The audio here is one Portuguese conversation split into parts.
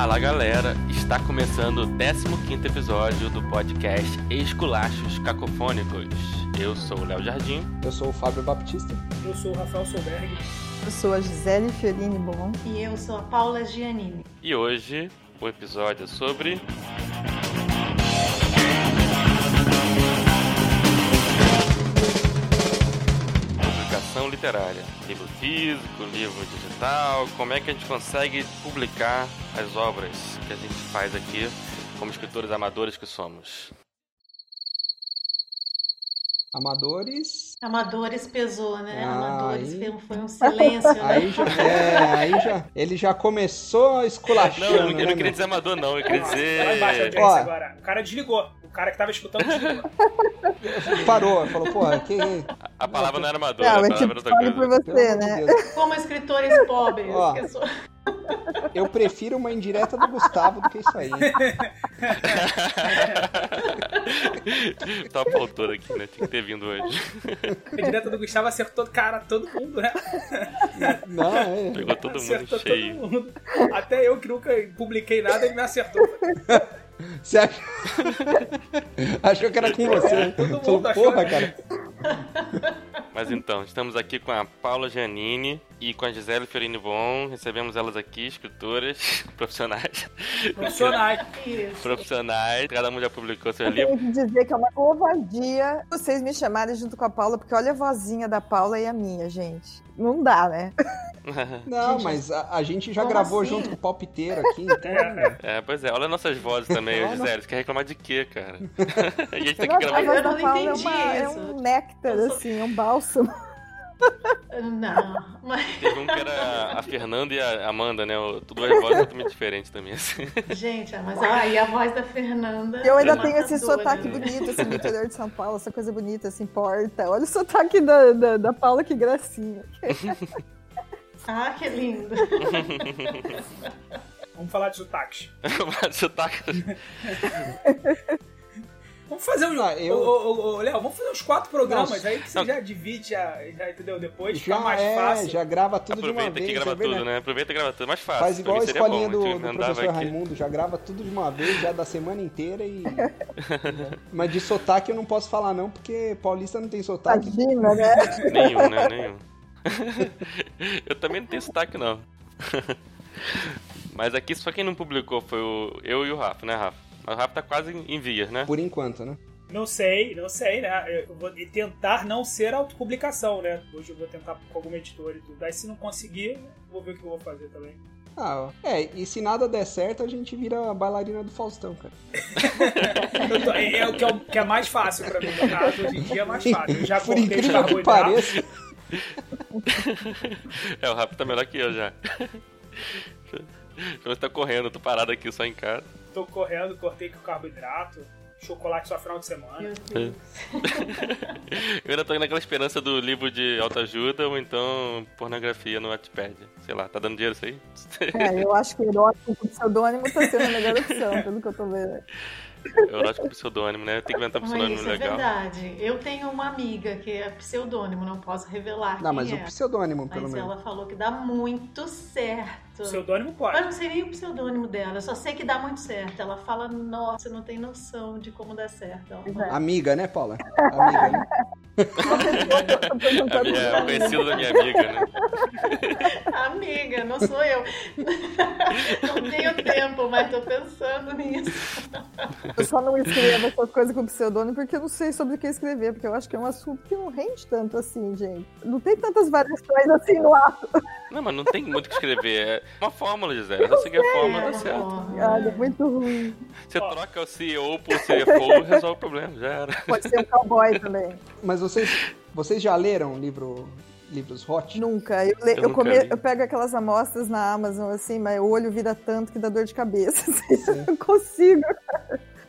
Fala galera, está começando o 15 episódio do podcast Esculachos Cacofônicos. Eu sou o Léo Jardim. Eu sou o Fábio Baptista. Eu sou o Rafael Solberg. Eu sou a Gisele Fiorini Bom. E eu sou a Paula Giannini. E hoje o episódio é sobre. Literária. Livro físico, livro digital. Como é que a gente consegue publicar as obras que a gente faz aqui como escritores amadores que somos? Amadores. Amadores pesou, né? Ah, Amadores aí- foi um- silêncio, né? Aí já, é, aí já, ele já começou esculachando, Não, eu não, eu né, não queria meu? dizer amador, não. Eu queria a dizer. Ó. agora. O cara desligou. O cara que tava escutando desligou. Parou, falou, porra, que... A palavra não era amador, Não, a palavra tipo, era outra fale por coisa. Pelo você, né? Como escritores pobres. Ó. Eu prefiro uma indireta do Gustavo do que isso aí. Top autor aqui, né? Tinha que ter vindo hoje. A direta do Gustavo acertou, cara, todo mundo, né? Não, é... Pegou todo mundo acertou cheio. todo mundo. Até eu que nunca publiquei nada, ele me acertou. Você acha... achou que era com você, né? Todo mundo Falou, achou, porra, né? cara. Mas então, estamos aqui com a Paula Giannini e com a Gisele Fiorini Bon. Recebemos elas aqui, escritoras profissionais. Profissionais. Isso. profissionais. Cada um já publicou seu Eu livro. tenho que dizer que é uma covardia vocês me chamarem junto com a Paula, porque olha a vozinha da Paula e a minha, gente. Não dá, né? Não, mas a, a gente já como gravou assim? junto com o palpiteiro aqui, então... É, pois é, olha nossas vozes também, não. Gisele. Você quer reclamar de quê, cara? a gente tem que Nossa, gravar. a voz Eu da não Paula é, entendi uma- é um néctar, sou- assim, é um bálsamo. Não, mas, Teve um que era a Fernanda e a Amanda, né? O- Duas vozes totalmente diferentes também, assim. gente, ah, mas aí a voz da Fernanda. Eu ainda é tenho esse sotaque né? bonito, assim, do interior de São Paulo, essa coisa bonita, assim, porta. Olha o sotaque da, da, da Paula, que gracinha. Ah, que lindo. Vamos falar de sotaques. Mas sotaque. Vamos fazer um. Ah, eu- Ô, ô, ô, ô, Léo, vamos fazer uns quatro programas Nossa. aí que você Não. já divide, já, já entendeu? Depois Já fica mais é, fácil. já grava tudo de uma Aproveita vez. que grava é tudo, né? Aproveita e grava tudo. Mais fácil. Faz igual a escolinha bom, do, do professor aqui. Raimundo, já grava tudo de uma vez, já da semana inteira e. Mas de sotaque eu não posso falar, não, porque paulista não tem sotaque. Imagina, né? Nenhum, né? Nenhum. eu também não tenho sotaque, não. Mas aqui só quem não publicou foi o eu e o Rafa, né, Rafa? Mas o Rafa tá quase em- vias, né? Por enquanto, né? Não sei, não sei, né? Eu vou tentar não ser autopublicação, né? Hoje eu vou tentar com alguma editora e tudo. Aí se não conseguir, vou ver o que eu vou fazer também. Ah, é, e se nada der certo, a gente vira a bailarina do Faustão, cara. Tô- é, é o que, é o que é mais fácil pra mim, no caso. Hoje em dia é mais fácil. Eu já Por incrível que pareça. É, o Rafa tá melhor que eu já. Você tá correndo, eu tô parado aqui só em casa. Tô correndo, cortei com carboidrato. Chocolate só final de semana. Deus. Eu ainda tô naquela esperança do livro de autoajuda ou então pornografia no Wattpad. Sei lá, tá dando dinheiro isso aí? É, eu acho que erótico com pseudônimo tá sendo a melhor opção, pelo que eu tô vendo. Erótico pseudônimo, né? Tem que inventar um Mas pseudônimo isso é legal. verdade. Eu tenho uma amiga que é pseudônimo, não posso revelar Não, quem mas é. o pseudônimo, pelo Mas menos. ela falou que dá muito certo. Pseudônimo Eu pode. não sei nem o pseudoônimo dela, eu só sei que dá muito certo. Ela fala, nossa, não tem noção de como dá certo. Ela Amiga, né, Paula? Amiga, né? Eu tô perguntando A minha, é conhecido da minha amiga, né? Amiga, não sou eu. não tenho tempo, mas tô pensando nisso. Eu só não escrevo essas coisas com pseudônimo porque eu não sei sobre o que escrever, porque eu acho que é um assunto que não rende tanto assim, gente. Não tem tantas variações assim no ato. Não, mas não tem muito o que escrever. É uma fórmula, Gisele. Só seguir a fórmula, É, dá certo. Olha, é muito ruim. Você troca o CEO por CFO resolve o problema, já era. Pode ser um cowboy também. Mas vocês, vocês já leram livro, livros hot? Nunca. Eu, le- Eu eu nunca come- eu pego aquelas amostras na Amazon, assim, mas o olho vira tanto que dá dor de cabeça. assim, eu não consigo.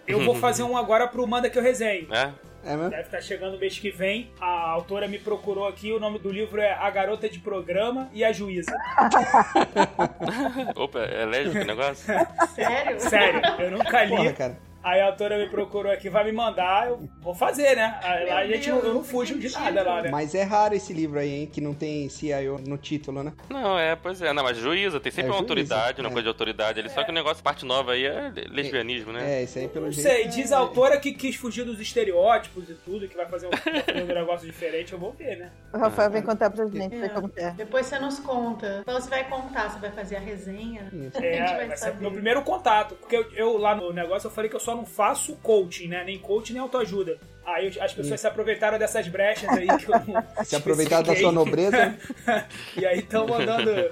Eu vou fazer um agora pro Manda que eu resenho. É? É mesmo? Deve estar chegando o mês que vem. A autora me procurou aqui. O nome do livro é A Garota de Programa e a Juíza. Opa, é lésbico o negócio? Sério? Sério, eu nunca li. Porra, cara. Aí a autora me procurou aqui, vai me mandar, eu vou fazer, né? Aí lá a gente, Deus, eu não fujo de nada lá, né? Mas é raro esse livro aí, hein, que não tem CIO no título, né? Não, é, pois é. Não, mas juíza, tem sempre É uma juíza, autoridade, uma é. coisa de autoridade ali. Só que o negócio, parte nova aí é lesbianismo, né? É, isso aí pelo Não jeito. sei, é- diz a autora que quis fugir dos estereótipos e tudo, que vai fazer um, um negócio diferente, eu vou ver, né? O Rafael vem contar pra gente, É. como é. Depois você nos conta. Então você vai contar, você vai fazer a resenha. Isso. A gente É, vai vai ser saber. meu primeiro contato. Porque eu, eu lá no negócio eu falei que eu só não faço coaching, né? Nem coaching, nem autoajuda. Aí as pessoas se aproveitaram dessas brechas aí que eu Se aproveitar da sua nobreza. e aí estão mandando.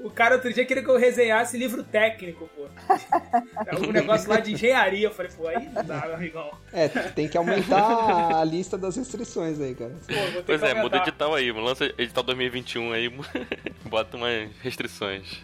O cara outro dia queria que eu resenhasse livro técnico, pô. É um negócio lá de engenharia. Eu falei, pô, aí não dá, meu amigão. É, tem que aumentar a lista das restrições aí, cara. Pô, vou ter Pois que é, muda aumentar. edital aí, lança edital 2021 aí, bota umas restrições.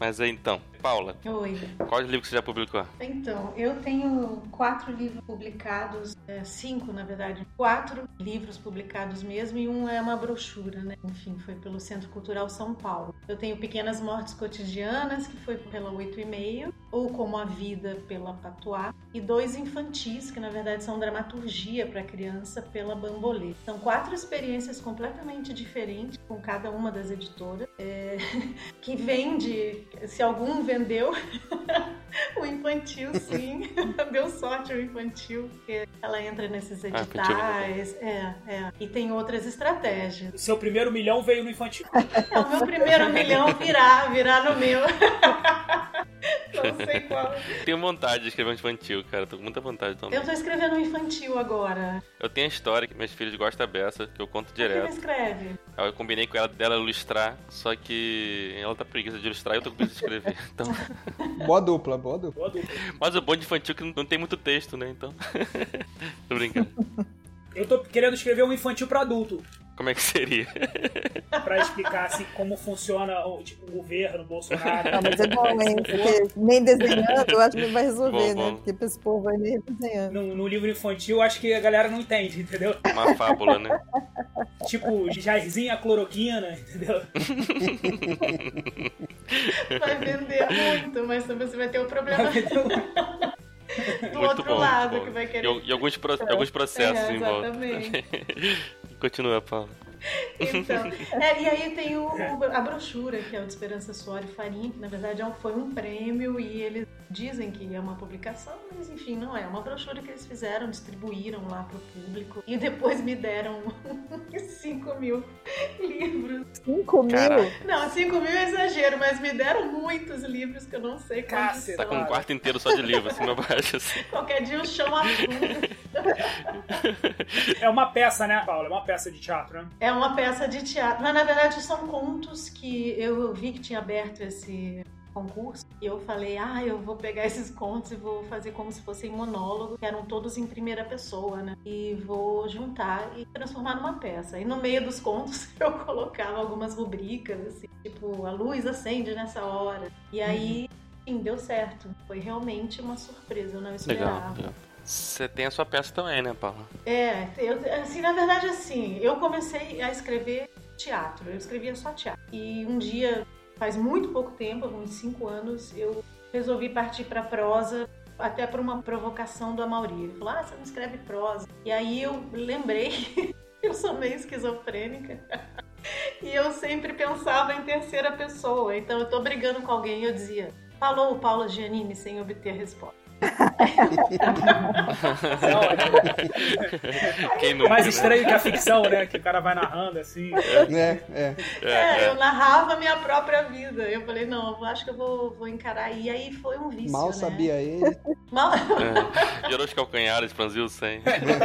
Mas aí então, Paula, Oi. quais livros você já publicou? Então, eu tenho quatro livros publicados, é, cinco na verdade, quatro livros publicados mesmo e um é uma brochura, né? Enfim, foi pelo Centro Cultural São Paulo. Eu tenho Pequenas Mortes Cotidianas, que foi pela Oito e Meio, ou Como a Vida, pela Patuá, e dois infantis, que na verdade são dramaturgia para criança, pela Bambolê. São quatro experiências completamente diferentes com cada uma das editoras, é, que vende, se algum vendeu, o infantil, sim. Deu sorte o infantil, porque ela entra nesses Ah, é editais. É, é. E tem outras estratégias. O seu primeiro milhão veio no infantil. É o meu primeiro milhão virar, virar no meu. Não sei qual. Tenho vontade de escrever um infantil, cara, tô com muita vontade também. Eu tô escrevendo um infantil agora. Eu tenho a história que meus filhos gostam dessa, que eu conto ele direto. escreve? Aí eu combinei com ela dela ilustrar, só que ela tá preguiça de ilustrar e eu tô com preguiça de escrever. Então, Boa dupla, boa dupla. Boa dupla. mas o bom de infantil é que não- não tem muito texto, né? Então. tô brincando. Eu tô querendo escrever um infantil pra adulto. Como é que seria? Pra explicar assim como funciona o, tipo, o governo, o Bolsonaro. Não, mas é bom, hein? Porque nem desenhando, eu acho que não vai resolver, Bom, né? bom. Porque pra esse povo vai nem desenhando. No, no livro infantil, acho que a galera não entende, entendeu? Uma fábula, né? Tipo, Jairzinho a cloroquina, entendeu? Vai vender muito, mas também você vai ter o problema do Muito outro bom, lado bom. que vai querer. E, e alguns, pro- alguns processos É, em volta. Continua, Paulo. Então, é, e aí tem o, o- a brochura, que é o de Esperança Suor e Farinha, que na verdade é um- foi um prêmio e eles dizem que é uma publicação, mas enfim, não é. É uma brochura que eles fizeram, distribuíram lá pro público e depois me deram 5 mil livros. 5 mil? Caraca. Não, 5 mil é exagero, mas me deram muitos livros que eu não sei quantos Caceta. Tá com um quarto inteiro só de livro, assim, abaixo, assim. Qualquer dia o chão afunda. É uma peça, né, Paula? É uma peça de teatro, né? É uma peça de teatro, mas na verdade são contos que eu vi que tinha aberto esse concurso e eu falei, ah, eu vou pegar esses contos e vou fazer como se fossem monólogo, que eram todos em primeira pessoa, né? E vou juntar e transformar numa peça. E no meio dos contos eu colocava algumas rubricas, assim, tipo, a luz acende nessa hora. E aí, enfim, deu certo. Foi realmente uma surpresa, eu não esperava. Legal. legal. Você tem a sua peça também, né, Paula? É, eu, assim, na verdade, assim, eu comecei a escrever teatro, eu escrevia só teatro. E um dia, faz muito pouco tempo, uns cinco anos, eu resolvi partir para prosa, até por uma provocação do Amaury. Ele falou: Ah, você não escreve prosa. E aí eu lembrei eu sou meio esquizofrênica. E eu sempre pensava em terceira pessoa. Então eu tô brigando com alguém e eu dizia: Falou o Paulo Giannini sem obter resposta. É ótimo. Quem nunca, Mais né? estranho que a ficção, né? Que o cara vai narrando assim. É, é. É, É, é. eu narrava a minha própria vida. Eu falei, não, eu acho que eu vou, vou encarar. E aí foi um vício, Mal né? sabia ele. Mal... É. Gerou os calcanhares, franziu sem.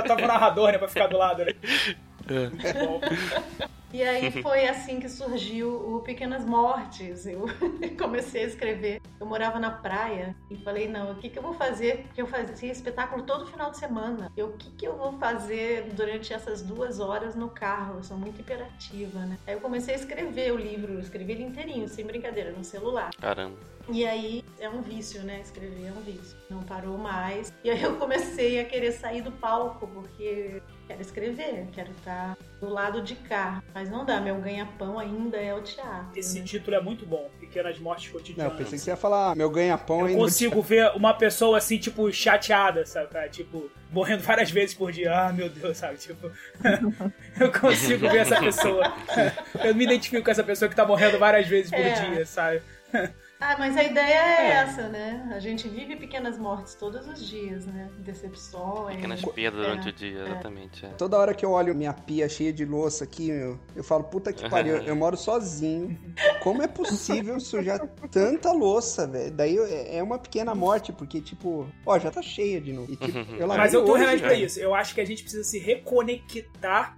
Tava o narrador, né? Pra ficar do lado, né? É. E aí foi assim que surgiu o Pequenas Mortes. Eu comecei a escrever. Eu morava na praia e falei, não, o que, que eu vou fazer? Porque eu fazia espetáculo todo final de semana. Eu, o que, que eu vou fazer durante essas duas horas no carro? Eu sou muito imperativa, né? Aí eu comecei a escrever o livro, eu escrevi ele inteirinho, sem brincadeira, no celular. Caramba. E aí é um vício, né? Escrever é um vício. Não parou mais. E aí eu comecei a querer sair do palco, porque quero escrever, quero estar do lado de cá. Mas não dá, meu ganha-pão ainda é o teatro. Esse né? título é muito bom, Pequenas Mortes Não, eu Cotidianas. pensei que você ia falar meu ganha-pão Eu ainda. consigo ver uma pessoa assim, tipo, chateada, sabe? cara? Tipo, morrendo várias vezes por dia. Ah, meu Deus, sabe? Tipo, eu consigo ver essa pessoa. Eu me identifico com essa pessoa que tá morrendo várias vezes por É. dia, sabe? Ah, mas a ideia é, É. essa, né? A gente vive pequenas mortes todos os dias, né? Decepções. Pequenas perdas durante É, o dia, exatamente. é. Toda hora que eu olho minha pia cheia de louça aqui, meu, eu falo, puta que pariu, eu moro sozinho. Como é possível sujar tanta louça, velho? Daí eu- é uma pequena morte, porque, tipo, ó, já tá cheia de novo. E, tipo, eu Mas eu tô hoje, remédio pra isso. Eu acho que a gente precisa se reconectar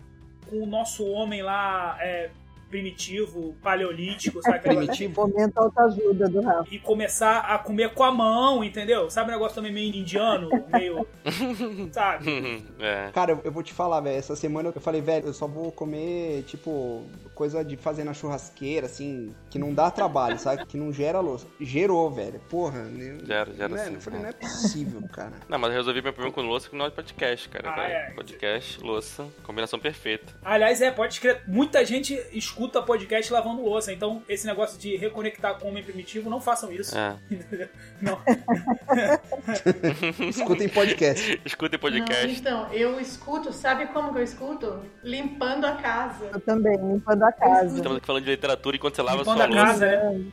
com o nosso homem lá é, primitivo, paleolítico, sabe? Aquela- Primitivo. Momento autoajuda do Rafa. E começar a comer com a mão, entendeu? Sabe um negócio também meio indiano? Meio. sabe? é. Cara, eu- eu vou te falar, velho. Essa semana eu falei, velho, eu só vou comer, tipo, coisa de fazer na churrasqueira, assim, que não dá trabalho, sabe? Que não gera louça. Gerou, velho. Porra. né? Gera, gera não é, sim, Eu falei, não é possível, cara. Não, mas eu resolvi meu problema com louça com nós podcast, cara. Ah, é. Podcast, louça, combinação perfeita. Aliás, é, pode escrever. Muita gente escuta podcast lavando louça. Então, esse negócio de reconectar com o homem primitivo, não façam isso. É. Não. Escutem podcast. Escutem Não, podcast. então, eu escuto, sabe como que eu escuto? Limpando a casa. Eu também, limpando a casa. Estamos aqui falando de literatura enquanto você lava Limpando sua a louça casa, né?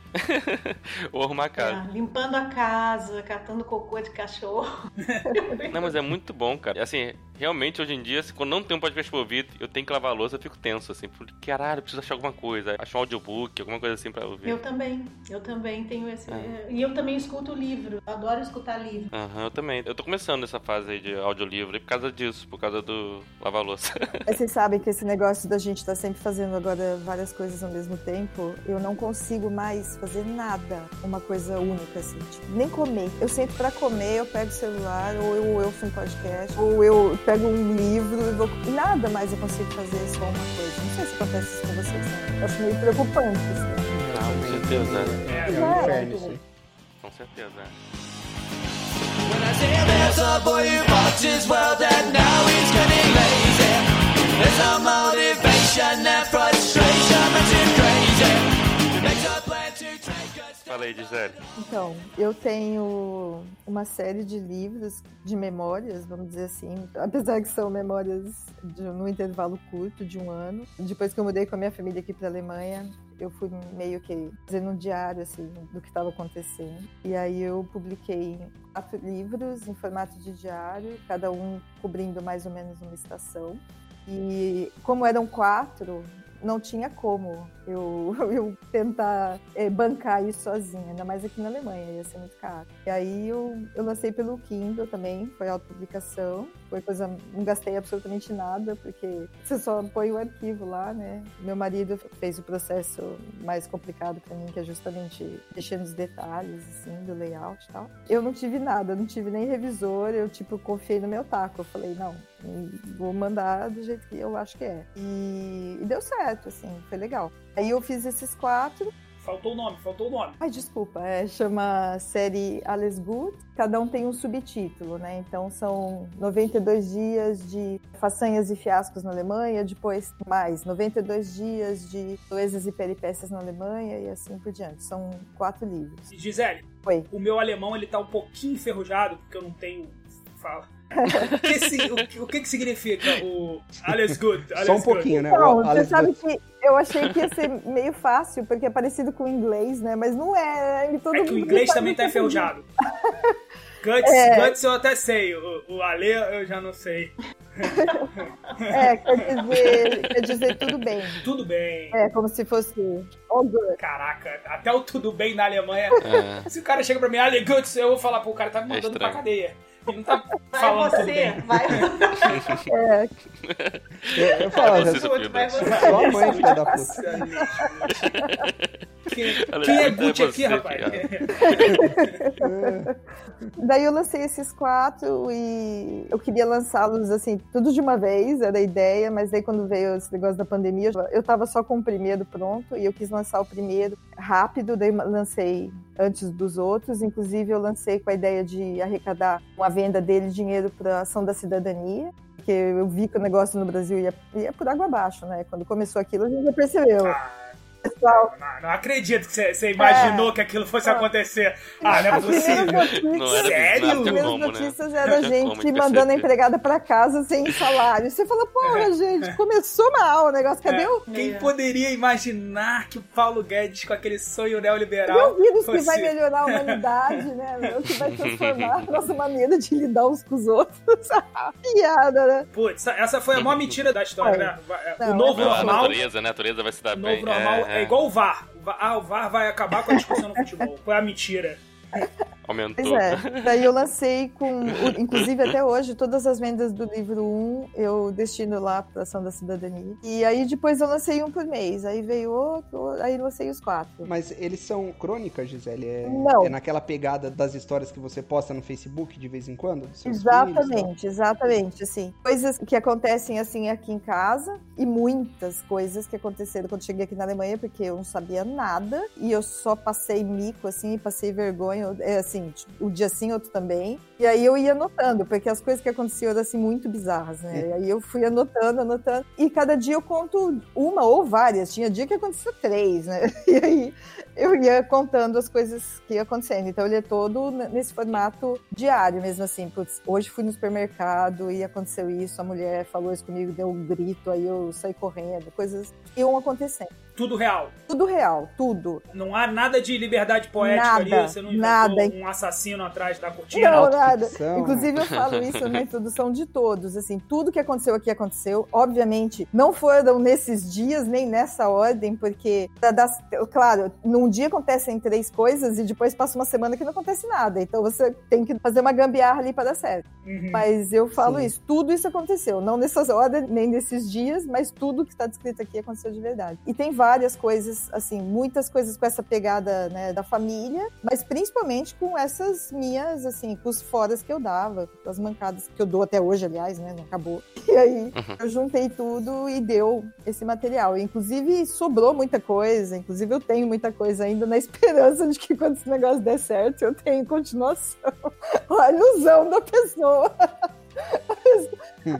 ou arrumar a casa. É, limpando a casa, catando cocô de cachorro. Não, mas é muito bom, cara. Assim, realmente hoje em dia, assim, quando não tem um podcast pra ouvir, eu tenho que lavar a louça, eu fico tenso, assim. Porque, caralho, eu preciso achar alguma coisa. Achar um audiobook, alguma coisa assim pra ouvir. Eu também, eu também tenho esse. É. E eu também escuto livro, eu adoro escutar livro. Aham, eu também. Eu tô começando nessa fase aí de audiolivro e por causa disso, por causa do lavar louça. Mas vocês sabem que esse negócio da gente estar sempre fazendo agora várias coisas ao mesmo tempo, eu não consigo mais fazer nada, uma coisa única, assim, tipo, nem comer. Eu sento pra comer, eu pego o celular, ou eu ouço um podcast, ou eu pego um livro e vou. e Nada mais eu consigo fazer só uma coisa. Não sei se acontece isso com vocês, né? Eu acho meio preocupante, assim. Ah, com certeza. É, É um inferno isso aí. Com certeza. When I say there's a boy who bought his world and now he's getting lazy. Aí, Gisele. Então, eu tenho uma série de livros de memórias, vamos dizer assim, apesar que são memórias de, num intervalo curto de um ano. Depois que eu mudei com a minha família aqui para a Alemanha, eu fui meio que fazendo um diário assim do que estava acontecendo. E aí eu publiquei quatro livros em formato de diário, cada um cobrindo mais ou menos uma estação. E como eram quatro, não tinha como eu, eu tentar eh, bancar isso sozinha, ainda mais aqui na Alemanha, ia ser muito caro. E aí eu, eu lancei pelo Kindle também, foi autopublicação, foi coisa, não gastei absolutamente nada, porque você só põe o arquivo lá, né? Meu marido fez o processo mais complicado para mim, que é justamente mexer nos detalhes, assim, do layout e tal. Eu não tive nada, não tive nem revisor, eu, tipo, confiei no meu taco, eu falei, não, vou mandar do jeito que eu acho que é. E, e deu certo, assim, foi legal. Aí eu fiz esses quatro. Faltou o nome, faltou o nome. Ai, desculpa, é, chama série Alles Good. Cada um tem um subtítulo, né? Então são 92 dias de façanhas e fiascos na Alemanha, depois mais 92 dias de proezas e peripécias na Alemanha e assim por diante. São quatro livros. Gisele, Oi. o meu alemão ele tá um pouquinho enferrujado, porque eu não tenho. Fala. O que, o que- o que que significa o alles good? Só um good? pouquinho, né? Então, O você Alex sabe que eu achei que ia ser meio fácil, porque é parecido com o inglês, né? Mas não é. e todo É que o inglês também tá é enferrujado. Guts, É. Guts eu até sei, o, o Ale eu já não sei. É, quer dizer, quer dizer tudo bem. Tudo bem. É, como se fosse all good. Caraca, até o tudo bem na Alemanha. É. Se o cara chega pra mim, Ale Guts, eu vou falar, pô, o cara tá me mandando pra estranho. cadeia. Não tá Vai falando você, vai. É, Eu, eu falo, vai você. sua mãe, filha da puta. Quem, Ale quem é Guts, Gucci é aqui, rapaz? filha. Daí eu lancei esses quatro e eu queria lançá-los assim, tudo de uma vez, era a ideia, mas daí quando veio esse negócio da pandemia, eu tava só com o primeiro pronto e eu quis lançar o primeiro rápido, daí lancei antes dos outros, inclusive eu lancei com a ideia de arrecadar com a venda dele dinheiro para ação da cidadania. Porque eu vi que o negócio no Brasil ia, ia por água abaixo, né? Quando começou aquilo, a gente já percebeu. Pessoal, não, não acredito que você, imaginou que aquilo fosse acontecer. Ah, não é as primeiras possível. notícias, Não era- Sério? as primeiras como, né? notícias Não era a tinha gente como mandando a empregada pra casa sem salário. Você fala, porra, gente, começou mal o negócio. Cadê o Quem É. poderia imaginar que o Paulo Guedes, com aquele sonho neoliberal, o vírus que fosse- vai melhorar a humanidade, né? O que vai transformar a nossa maneira de lidar uns com os outros. Piada, né? Putz, essa foi a maior mentira da história, né? É, Não, O novo Não, a normal. natureza, né? A natureza vai se dar O bem. novo normal é, igual o VAR. O VAR. Ah, o VAR vai acabar com a discussão no futebol. Foi a mentira. Aumentou. Pois é. Daí eu lancei com. Inclusive, até hoje, todas as vendas do livro 1 eu destino lá para ação da cidadania. E aí depois eu lancei um por mês. Aí veio outro, aí lancei os quatro. Mas eles são crônicas, Gisele? É, Não. é naquela pegada das histórias que você posta no Facebook de vez em quando? dos seus filhos, tal? Exatamente, exatamente, assim. Coisas que acontecem assim aqui em casa e muitas coisas que aconteceram quando cheguei aqui na Alemanha, porque eu não sabia nada e eu só passei mico, assim, passei vergonha, é, assim, tipo, um dia sim, outro também. E aí eu ia anotando, porque as coisas que aconteciam eram assim muito bizarras, né? E aí eu fui anotando, anotando. E cada dia eu conto uma ou várias. Tinha dia que acontecia três, né? E aí eu ia contando as coisas que iam acontecendo. Então ele é todo nesse formato diário mesmo, assim. Putz, hoje fui no supermercado e aconteceu isso, a mulher falou isso comigo, deu um grito, aí eu saí correndo, coisas que iam acontecendo. Tudo real. Tudo real, tudo. Não há nada de liberdade poética Nada, ali. Você não nada. um assassino atrás da cortina. Não, nada. Inclusive, eu falo isso na introdução de todos. Assim, tudo que aconteceu aqui aconteceu. Obviamente, não foram nesses dias, nem nessa ordem, porque, claro, num dia acontecem três coisas e depois passa uma semana que não acontece nada. Então você tem que fazer uma gambiarra ali para dar certo. Uhum. Mas eu falo Sim. isso, tudo isso aconteceu. Não nessas ordens, nem nesses dias, mas tudo que está descrito aqui aconteceu de verdade. E tem várias coisas, assim, muitas coisas com essa pegada né, da família, mas principalmente com essas minhas, assim, com os foras que eu dava, com as mancadas que eu dou até hoje, aliás, né? Não acabou. E aí eu juntei tudo e deu esse material. E, inclusive, sobrou muita coisa. Inclusive, eu tenho muita coisa ainda na esperança de que quando esse negócio der certo, eu tenho continuação. A ilusão da pessoa.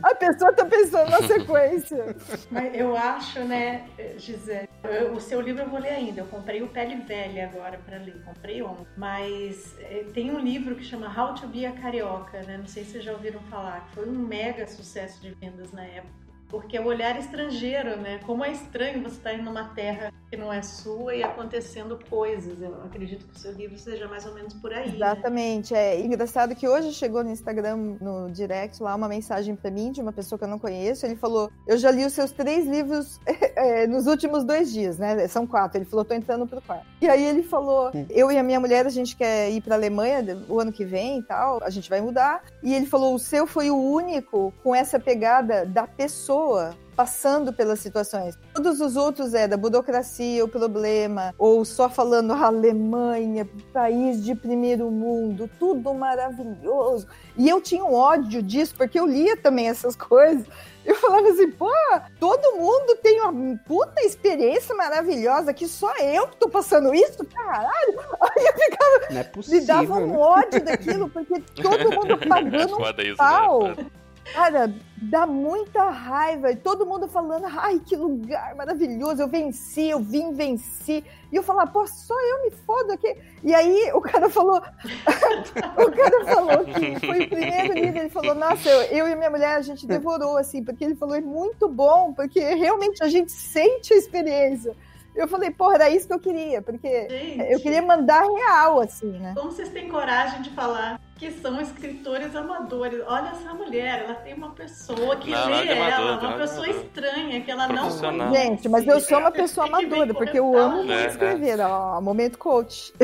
A pessoa tá pensando na sequência. Mas eu acho, né, Gisele, o seu livro eu vou ler ainda. Eu comprei o Pele Velha agora pra ler, comprei ontem. Mas eh, tem um livro que chama How to Be a Carioca, né? Não sei se vocês já ouviram falar, que foi um mega sucesso de vendas na época. Porque é o olhar estrangeiro, né? Como é estranho você estar em uma terra que não é sua e acontecendo coisas. Eu acredito que o seu livro seja mais ou menos por aí. né? Exatamente. É engraçado que hoje chegou no Instagram, no direct, lá uma mensagem pra mim de uma pessoa que eu não conheço. Ele falou: Eu já li os seus três livros eh, nos últimos dois dias, né? São quatro. Ele falou: Tô entrando pro quarto. E aí ele falou: Eu e a minha mulher, a gente quer ir pra Alemanha o ano que vem e tal. A gente vai mudar. E ele falou: O seu foi o único com essa pegada da pessoa passando pelas situações. Todos os outros é da burocracia, o problema, ou só falando "Ah, Alemanha, país de primeiro mundo, tudo maravilhoso. E eu tinha um ódio disso, porque eu lia também essas coisas. Eu falava assim, pô, todo mundo tem uma puta experiência maravilhosa, que só eu que tô passando isso, caralho. Aí eu ficava, Não é me possível, dava um né? ódio daquilo, porque todo mundo pagando um Foda isso, pau. né? Cara, dá muita raiva. E todo mundo falando, ai, que lugar maravilhoso. Eu venci, eu vim, venci. E eu falava, pô, só eu me fodo aqui. E aí o cara falou, o cara falou que foi o primeiro livro. Ele falou, nossa, eu, eu e minha mulher, a gente devorou, assim, porque ele falou, é muito bom, porque realmente a gente sente a experiência. Eu falei, porra, era isso que eu queria, porque Gente, eu queria mandar real, assim, né? Como vocês têm coragem de falar que são escritores amadores? Olha essa mulher, ela tem uma pessoa que Não, lê amador, ela, nada uma de pessoa amador. estranha que ela não. Gente, mas eu sou uma pessoa amadora, porque eu comentar. amo muito É, é. escrever. Ó, momento coach.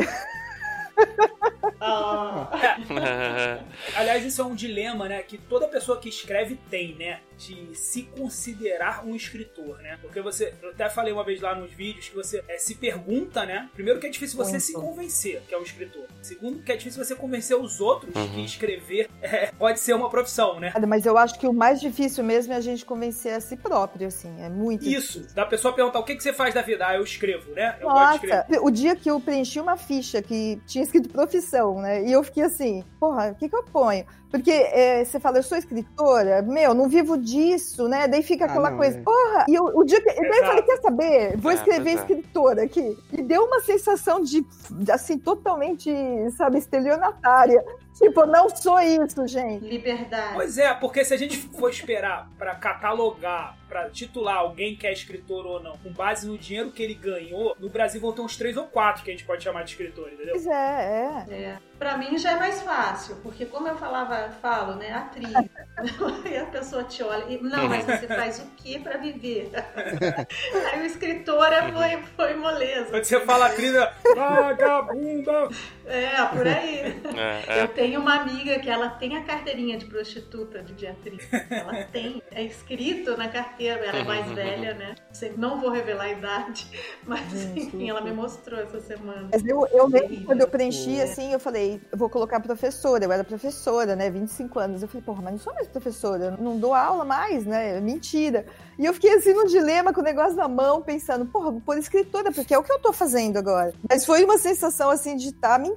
Ah, Aliás, isso é um dilema, né? Que toda pessoa que escreve tem, né? De se considerar um escritor, né? Porque você, eu até falei uma vez lá nos vídeos que você é, se pergunta, né? Primeiro que é difícil você Muito. se convencer que é um escritor. Segundo que é difícil você convencer os outros Uhum. que escrever é, pode ser uma profissão, né? Mas eu acho que o mais difícil mesmo é a gente convencer a si próprio, assim. É muito Isso, da pessoa perguntar o que, que você faz da vida? Ah, eu escrevo, né? Eu gosto de Nossa, escrever. o dia que eu preenchi uma ficha que tinha escrito profissão, né? E eu fiquei assim, porra, o que, que eu ponho? Porque é, você fala, eu sou escritora, meu, não vivo disso, né? Daí fica Ah, aquela não, coisa, é. porra, e eu, o dia que. Daí eu Exato. falei, quer saber? Vou É, escrever é. escritora aqui. E deu uma sensação de, assim, totalmente, sabe, estelionatária. Tipo, não sou isso, gente. Liberdade. Pois é, porque se a gente for esperar pra catalogar, pra titular alguém que é escritor ou não, com base no dinheiro que ele ganhou, no Brasil vão ter uns três ou quatro que a gente pode chamar de escritor, entendeu? Pois é, é. É. Pra mim já é mais fácil, porque como eu falava, falo, né, atriz, e a pessoa te olha, e, não, mas você faz o que pra viver? Aí o escritora foi, foi moleza. Quando você fala atriz, é, vagabunda! É, por aí. É, Eu é. tenho uma amiga que ela tem a carteirinha de prostituta de atriz. Ela tem, é escrito na carteira, ela é mais velha, né? Sei, Não vou revelar a idade, mas enfim, ela me mostrou essa semana. Mas eu, eu Terrível. quando eu preenchi, assim, eu falei, eu vou colocar professora. Eu era professora, né? 25 anos. Eu falei, porra, mas não sou mais professora, eu não dou aula mais, né? Mentira. E eu fiquei assim num dilema com o negócio na mão, pensando, porra, vou pôr escritora, porque é o que eu tô fazendo agora. Mas foi uma sensação assim de estar mentindo,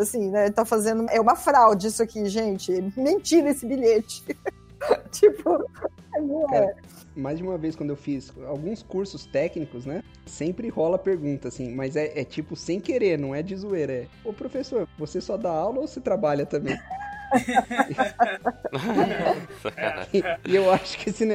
assim, né? Tá fazendo. É uma fraude isso aqui, gente. Mentira esse bilhete. tipo, não é. Cara, mais de uma vez quando eu fiz alguns cursos técnicos, né? Sempre rola pergunta, assim, mas é, é tipo sem querer, não é de zoeira. É, ô professor, você só dá aula ou você trabalha também? E, e eu acho que esse,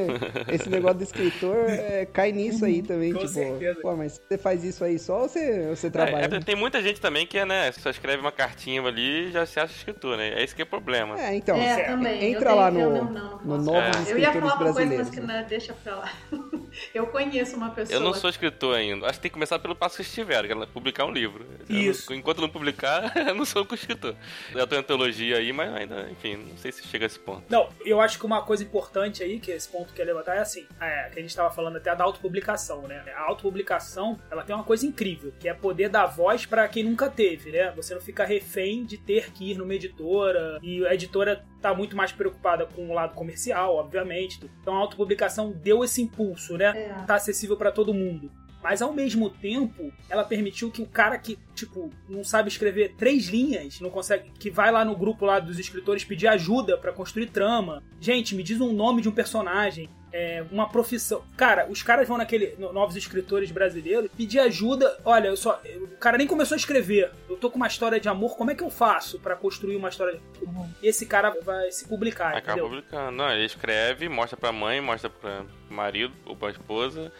esse negócio do escritor é, cai nisso aí também, Com tipo, certeza. pô, mas você faz isso aí só ou você, ou você É, trabalha? é, tem muita gente também que, né, só escreve uma cartinha ali e já se acha escritor, né? É esse que é o problema. É, então, é, entra lá tenho- no, eu não, não, no É. Eu ia falar uma coisa, mas que né? não, deixa pra lá. Eu conheço uma pessoa. Eu não sou escritor ainda. Acho que tem que começar pelo passo que estiver, que é publicar um livro. Eu não- Isso. enquanto não publicar, eu não sou um escritor. Eu tô em antologia aí, mas ainda, enfim, não sei se chega a esse ponto. Não, eu acho que uma coisa importante aí, que esse ponto que eu ia levantar é assim, é, que a gente tava falando até da autopublicação, né? A autopublicação, ela tem uma coisa incrível, que é poder dar voz pra quem nunca teve, né? Você não fica refém de ter que ir numa editora, e a editora tá muito mais preocupada com o lado comercial, obviamente. Então a autopublicação deu esse impulso, né? É. Tá acessível pra todo mundo. Mas ao mesmo tempo, ela permitiu que o cara que, tipo, não sabe escrever três linhas, não consegue, que vai lá no grupo lá dos escritores pedir ajuda pra construir trama. Gente, me diz um nome de um personagem, é, uma profissão. Cara, os caras vão naquele no- novos escritores brasileiros pedir ajuda. Olha, eu só, eu- o cara nem começou a escrever. Eu tô com uma história de amor, como é que eu faço pra construir uma história? De... Esse cara vai se publicar, Acaba entendeu? publicando. Não, ele escreve, mostra pra mãe, mostra pra marido ou pra esposa.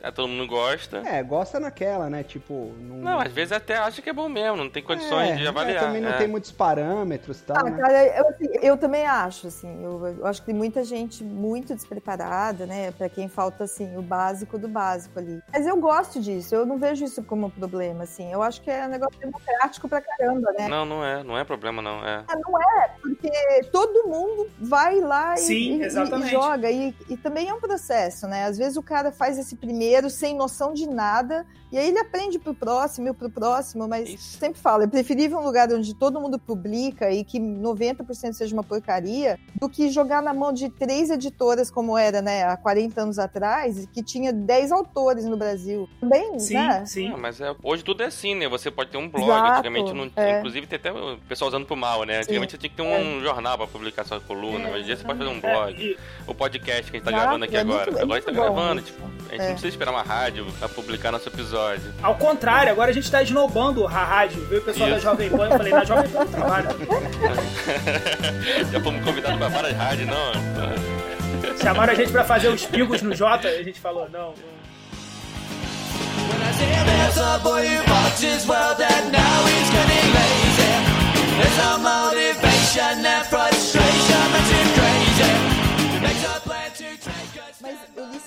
Aí todo mundo gosta. É, gosta naquela, né? Tipo, não. Não, às vezes até acha que é bom mesmo, não tem condições É, de é, avaliar. também não é. tem muitos parâmetros e tal, Ah, né? cara, eu, assim, eu também acho, assim, eu, eu acho que tem muita gente muito despreparada, né, Pra quem falta, assim, o básico do básico ali. Mas eu gosto disso, eu não vejo isso como um problema, assim, eu acho que é um negócio democrático pra caramba, né? Não, não é, não é problema não, é. Ah, Não é, porque todo mundo vai lá e, Sim, e- e- exatamente. e joga, e, e também é um processo, né? Às vezes o cara faz esse primeiro sem noção de nada, e aí ele aprende pro próximo e pro próximo, mas Isso. sempre falo, é preferível um lugar onde todo mundo publica e que 90% seja uma porcaria, do que jogar na mão de três editoras, como era, né, há 40 anos atrás, que tinha 10 autores no Brasil. Também, Sim, né? sim. Ah, mas é, hoje tudo é assim, né? Você pode ter um blog, Exato, antigamente não é. Inclusive tem até o pessoal usando pro mal, né? Antigamente você tinha que ter um jornal pra publicar sua coluna. É, Hoje em dia você pode fazer um É, blog. e- O podcast que a gente tá Exato, gravando aqui é agora. muito- é agora a gente tá bom gravando, tipo, a gente É. não precisa esperar uma rádio pra publicar nosso episódio. Ao contrário, agora a gente tá esnobando a rádio. Veio o pessoal da Isso. Jovem Pan, eu falei, na Jovem Pan eu trabalho. Já fomos convidados pra várias rádios, não. Chamaram a gente pra fazer os pingos no Jota, e a gente falou, não. When I say there's a boy who walks his world and now he's getting lazy. There's no motivation and frustration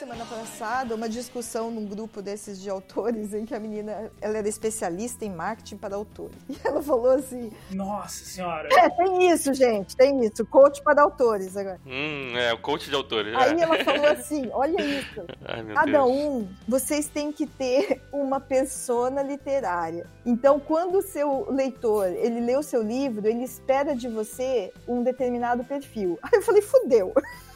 semana semana passada uma discussão num grupo desses de autores em que a menina ela era especialista em marketing para autores. E ela falou assim: Nossa senhora. É, tem isso, gente, tem isso. Coach para autores agora. Hum, é, o coach de autores. Aí é. ela falou assim: olha isso. Ai, Cada Deus. um, vocês têm que ter uma persona literária. Então, quando o seu leitor, ele lê o seu livro, ele espera de você um determinado perfil. Aí eu falei, fudeu.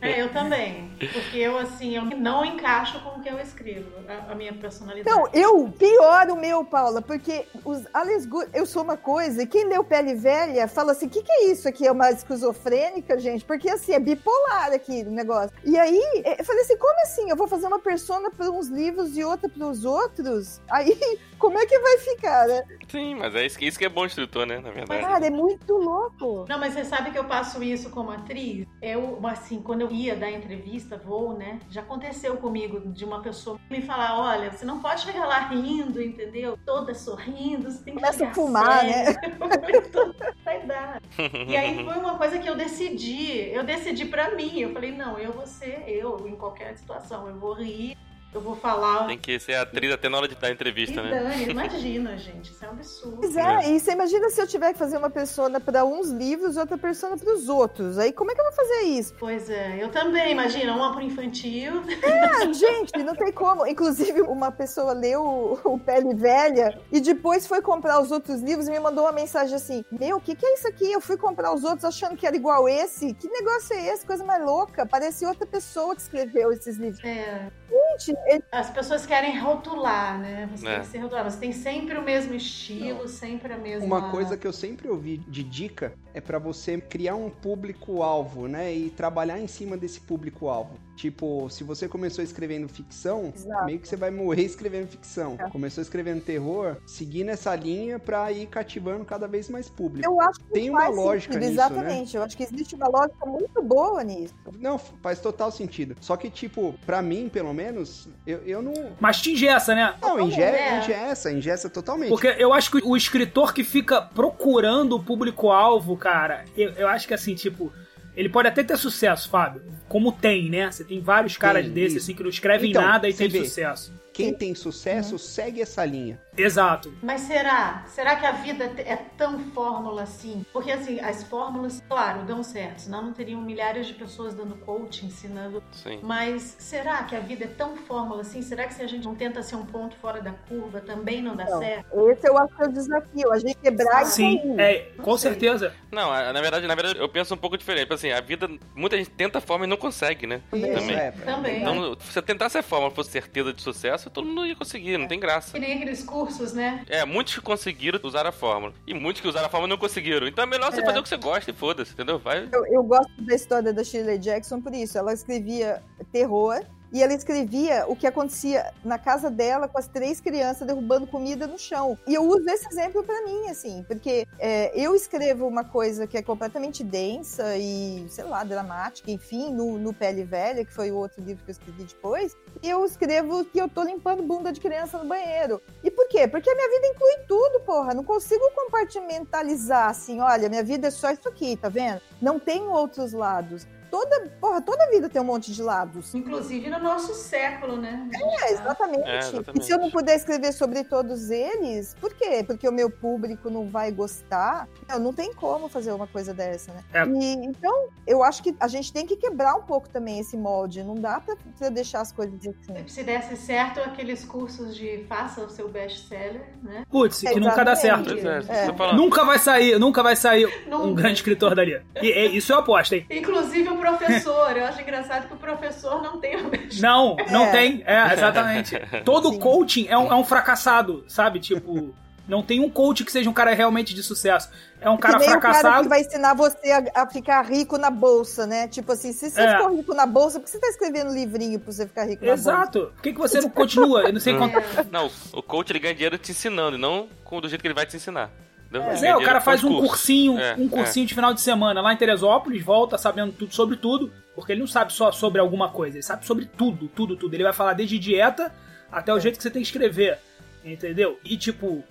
É, eu também. Porque eu, assim, eu não encaixo com o que eu escrevo, a, a minha personalidade. Então, eu, pior o meu, Paula, porque os Alice Good, eu sou uma coisa, e quem leu Pele Velha fala assim, o que, que é isso aqui? É uma esquizofrênica, gente? Porque, assim, é bipolar aqui o negócio. E aí, eu falei assim, como assim? Eu vou fazer uma persona para uns livros e outra para os outros? Aí, como é que vai ficar, né? Sim, mas é isso que, isso que é bom escritor, né? Na verdade. Cara, é muito louco. Não, mas você sabe que eu passo isso como atriz? Eu, assim, quando eu ia dar entrevista, vou, né? Já aconteceu comigo de uma pessoa me falar: olha, você não pode chegar lá rindo, entendeu? Toda sorrindo, você tem que Começa a fumar, né? Vai dar. E aí foi uma coisa que eu decidi. Eu decidi pra mim. Eu falei: não, eu vou ser eu em qualquer situação. Eu vou rir, eu vou falar. Tem que ser atriz até na hora de dar E entrevista, né? dane, imagina, gente, isso é um absurdo. Pois é, e você imagina se eu tiver que fazer uma persona para uns livros e outra persona para os outros. Aí como é que eu vou fazer isso? Pois é, eu também, imagina, uma pro infantil. Ah, gente, não tem como. Inclusive, uma pessoa leu o, Pele Velha e depois foi comprar os outros livros e me mandou uma mensagem assim: Meu, o que, que é isso aqui? Eu fui comprar os outros achando que era igual esse. Que negócio é esse? Coisa mais louca. Parece outra pessoa que escreveu esses livros. É, Gente, as pessoas querem rotular, né? Você É. tem que ser rotular. Você tem sempre o mesmo estilo, sempre a mesma. Uma coisa que eu sempre ouvi de dica é pra você criar um público-alvo, né? E trabalhar em cima desse público-alvo. Tipo, se você começou escrevendo ficção, Exato. meio que você vai morrer escrevendo ficção. É. Começou escrevendo terror, seguir nessa linha pra ir cativando cada vez mais público. eu acho que Tem uma faz lógica sentido, nisso, né? Exatamente. Eu acho que existe uma lógica muito boa nisso. Não, faz total sentido. Só que, tipo, pra mim, pelo menos, eu, eu não. Mas te ingessa, né? Não, inge É. ingessa, ingessa totalmente. Porque eu acho que o escritor que fica procurando o público-alvo, cara, eu, eu acho que assim, tipo, ele pode até ter sucesso, Fábio. Como tem, né? Você tem vários caras Tem, desses, assim, que não escrevem Então, nada e tem vê. sucesso. Quem tem sucesso segue essa linha. Exato. Mas será? Será que a vida é tão fórmula assim? Porque assim, as fórmulas, claro, dão certo, senão não teriam milhares de pessoas dando coaching, ensinando. Sim. Mas será que a vida é tão fórmula assim? Será que se a gente não tenta ser um ponto fora da curva, também não dá Não. certo? Esse eu acho que é o desafio. A gente quebrar isso Sim, é, com sei. certeza. Não, a- na verdade, na verdade, eu penso um pouco diferente. Tipo Assim, a vida, muita gente tenta a forma e não consegue, né? Isso, Também. é. Também. Então, se você tentasse a forma fosse certeza de sucesso, todo mundo ia conseguir, não tem graça. Que nem aqueles cursos, né? É, muitos que conseguiram usar a fórmula. E muitos que usaram a fórmula não conseguiram. Então é melhor você É. fazer o que você gosta e foda-se, entendeu? Vai. Eu, eu gosto da história da Shirley Jackson por isso. Ela escrevia terror e ela escrevia o que acontecia na casa dela com as três crianças derrubando comida no chão. E eu uso esse exemplo pra mim, assim, porque é, eu escrevo uma coisa que é completamente densa e, sei lá, dramática, enfim, no, no Pele Velha, que foi o outro livro que eu escrevi depois, e eu escrevo que eu tô limpando bunda de criança no banheiro. E por quê? Porque a minha vida inclui tudo, porra. Não consigo compartimentalizar assim, olha, minha vida é só isso aqui, tá vendo? Não tem outros lados. Toda, porra, toda vida tem um monte de lados. Inclusive no nosso século, né? É, exatamente. É, exatamente. E se eu não puder escrever sobre todos eles, por quê? Porque o meu público não vai gostar? Não, não tem como fazer uma coisa dessa, né? É. E, então, eu acho que a gente tem que quebrar um pouco também esse molde. Não dá pra, pra deixar as coisas assim. Se desse certo, aqueles cursos de faça o seu best-seller, né? Putz, que nunca dá certo. É, É. Nunca vai sair, nunca vai sair um Nunca. grande escritor dali. E, e isso eu aposto, hein? Inclusive o professor. Eu acho engraçado que o professor não tem o Não, não É. tem. É, exatamente. Todo Sim. coaching é um, é um fracassado, sabe? Tipo, não tem um coach que seja um cara realmente de sucesso. É um cara que nem o cara fracassado. que vai ensinar você a, a ficar rico na bolsa, né? Tipo assim, se você É. ficou rico na bolsa, por que você tá escrevendo livrinho pra você ficar rico na bolsa? Exato. Por que, que você não continua? Eu não sei quanto. Não, o coach ele ganha dinheiro te ensinando, e não com- do jeito que ele vai te ensinar. Ele Pois ganha é, o cara faz um cursos. cursinho, É, um cursinho de final de semana lá em Teresópolis, volta sabendo tudo sobre tudo, porque ele não sabe só sobre alguma coisa, ele sabe sobre tudo, tudo, tudo. Ele vai falar desde dieta até o jeito que você tem que escrever, entendeu? E tipo,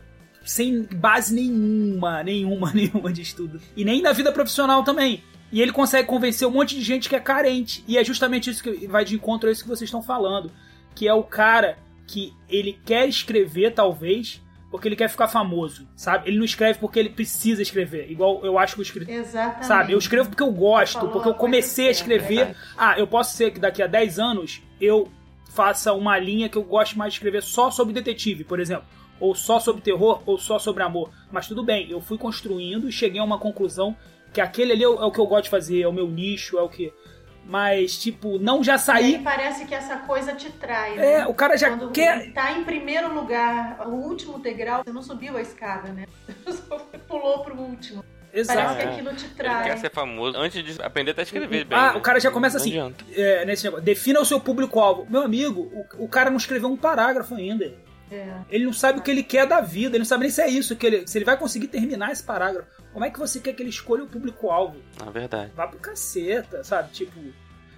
sem base nenhuma, nenhuma, nenhuma de estudo. E nem na vida profissional também. E ele consegue convencer um monte de gente que é carente. E é justamente isso que vai de encontro a isso que vocês estão falando. Que é o cara que ele quer escrever, talvez, porque ele quer ficar famoso, sabe? Ele não escreve porque ele precisa escrever. Igual eu acho que eu escrevo. Exatamente. Sabe? Eu escrevo porque eu gosto, porque eu comecei a escrever. Ah, eu posso ser que daqui a 10 anos eu faça uma linha que eu gosto mais de escrever só sobre detetive, por exemplo. Ou só sobre terror, ou só sobre amor. Mas tudo bem, eu fui construindo e cheguei a uma conclusão que aquele ali é o é o que eu gosto de fazer, é o meu nicho, é o que. Mas, tipo, não já E aí sair. parece que essa coisa te trai. É, né? o cara já Quando quer. tá em primeiro lugar, o último degrau, você não subiu a escada, né? Você só pulou pro último. Parece Exato. que aquilo te Ele trai. quer ser famoso antes de aprender até a escrever bem. Ah, né? o cara já começa Não assim. adianta. é, nesse negócio. Defina o seu público-alvo. Meu amigo, o, o cara não escreveu um parágrafo ainda. É. Ele não sabe o que ele quer da vida, ele não sabe nem se é isso, que ele, se ele vai conseguir terminar esse parágrafo. Como é que você quer que ele escolha o público-alvo? Na verdade. Vá pro caceta, sabe? Tipo.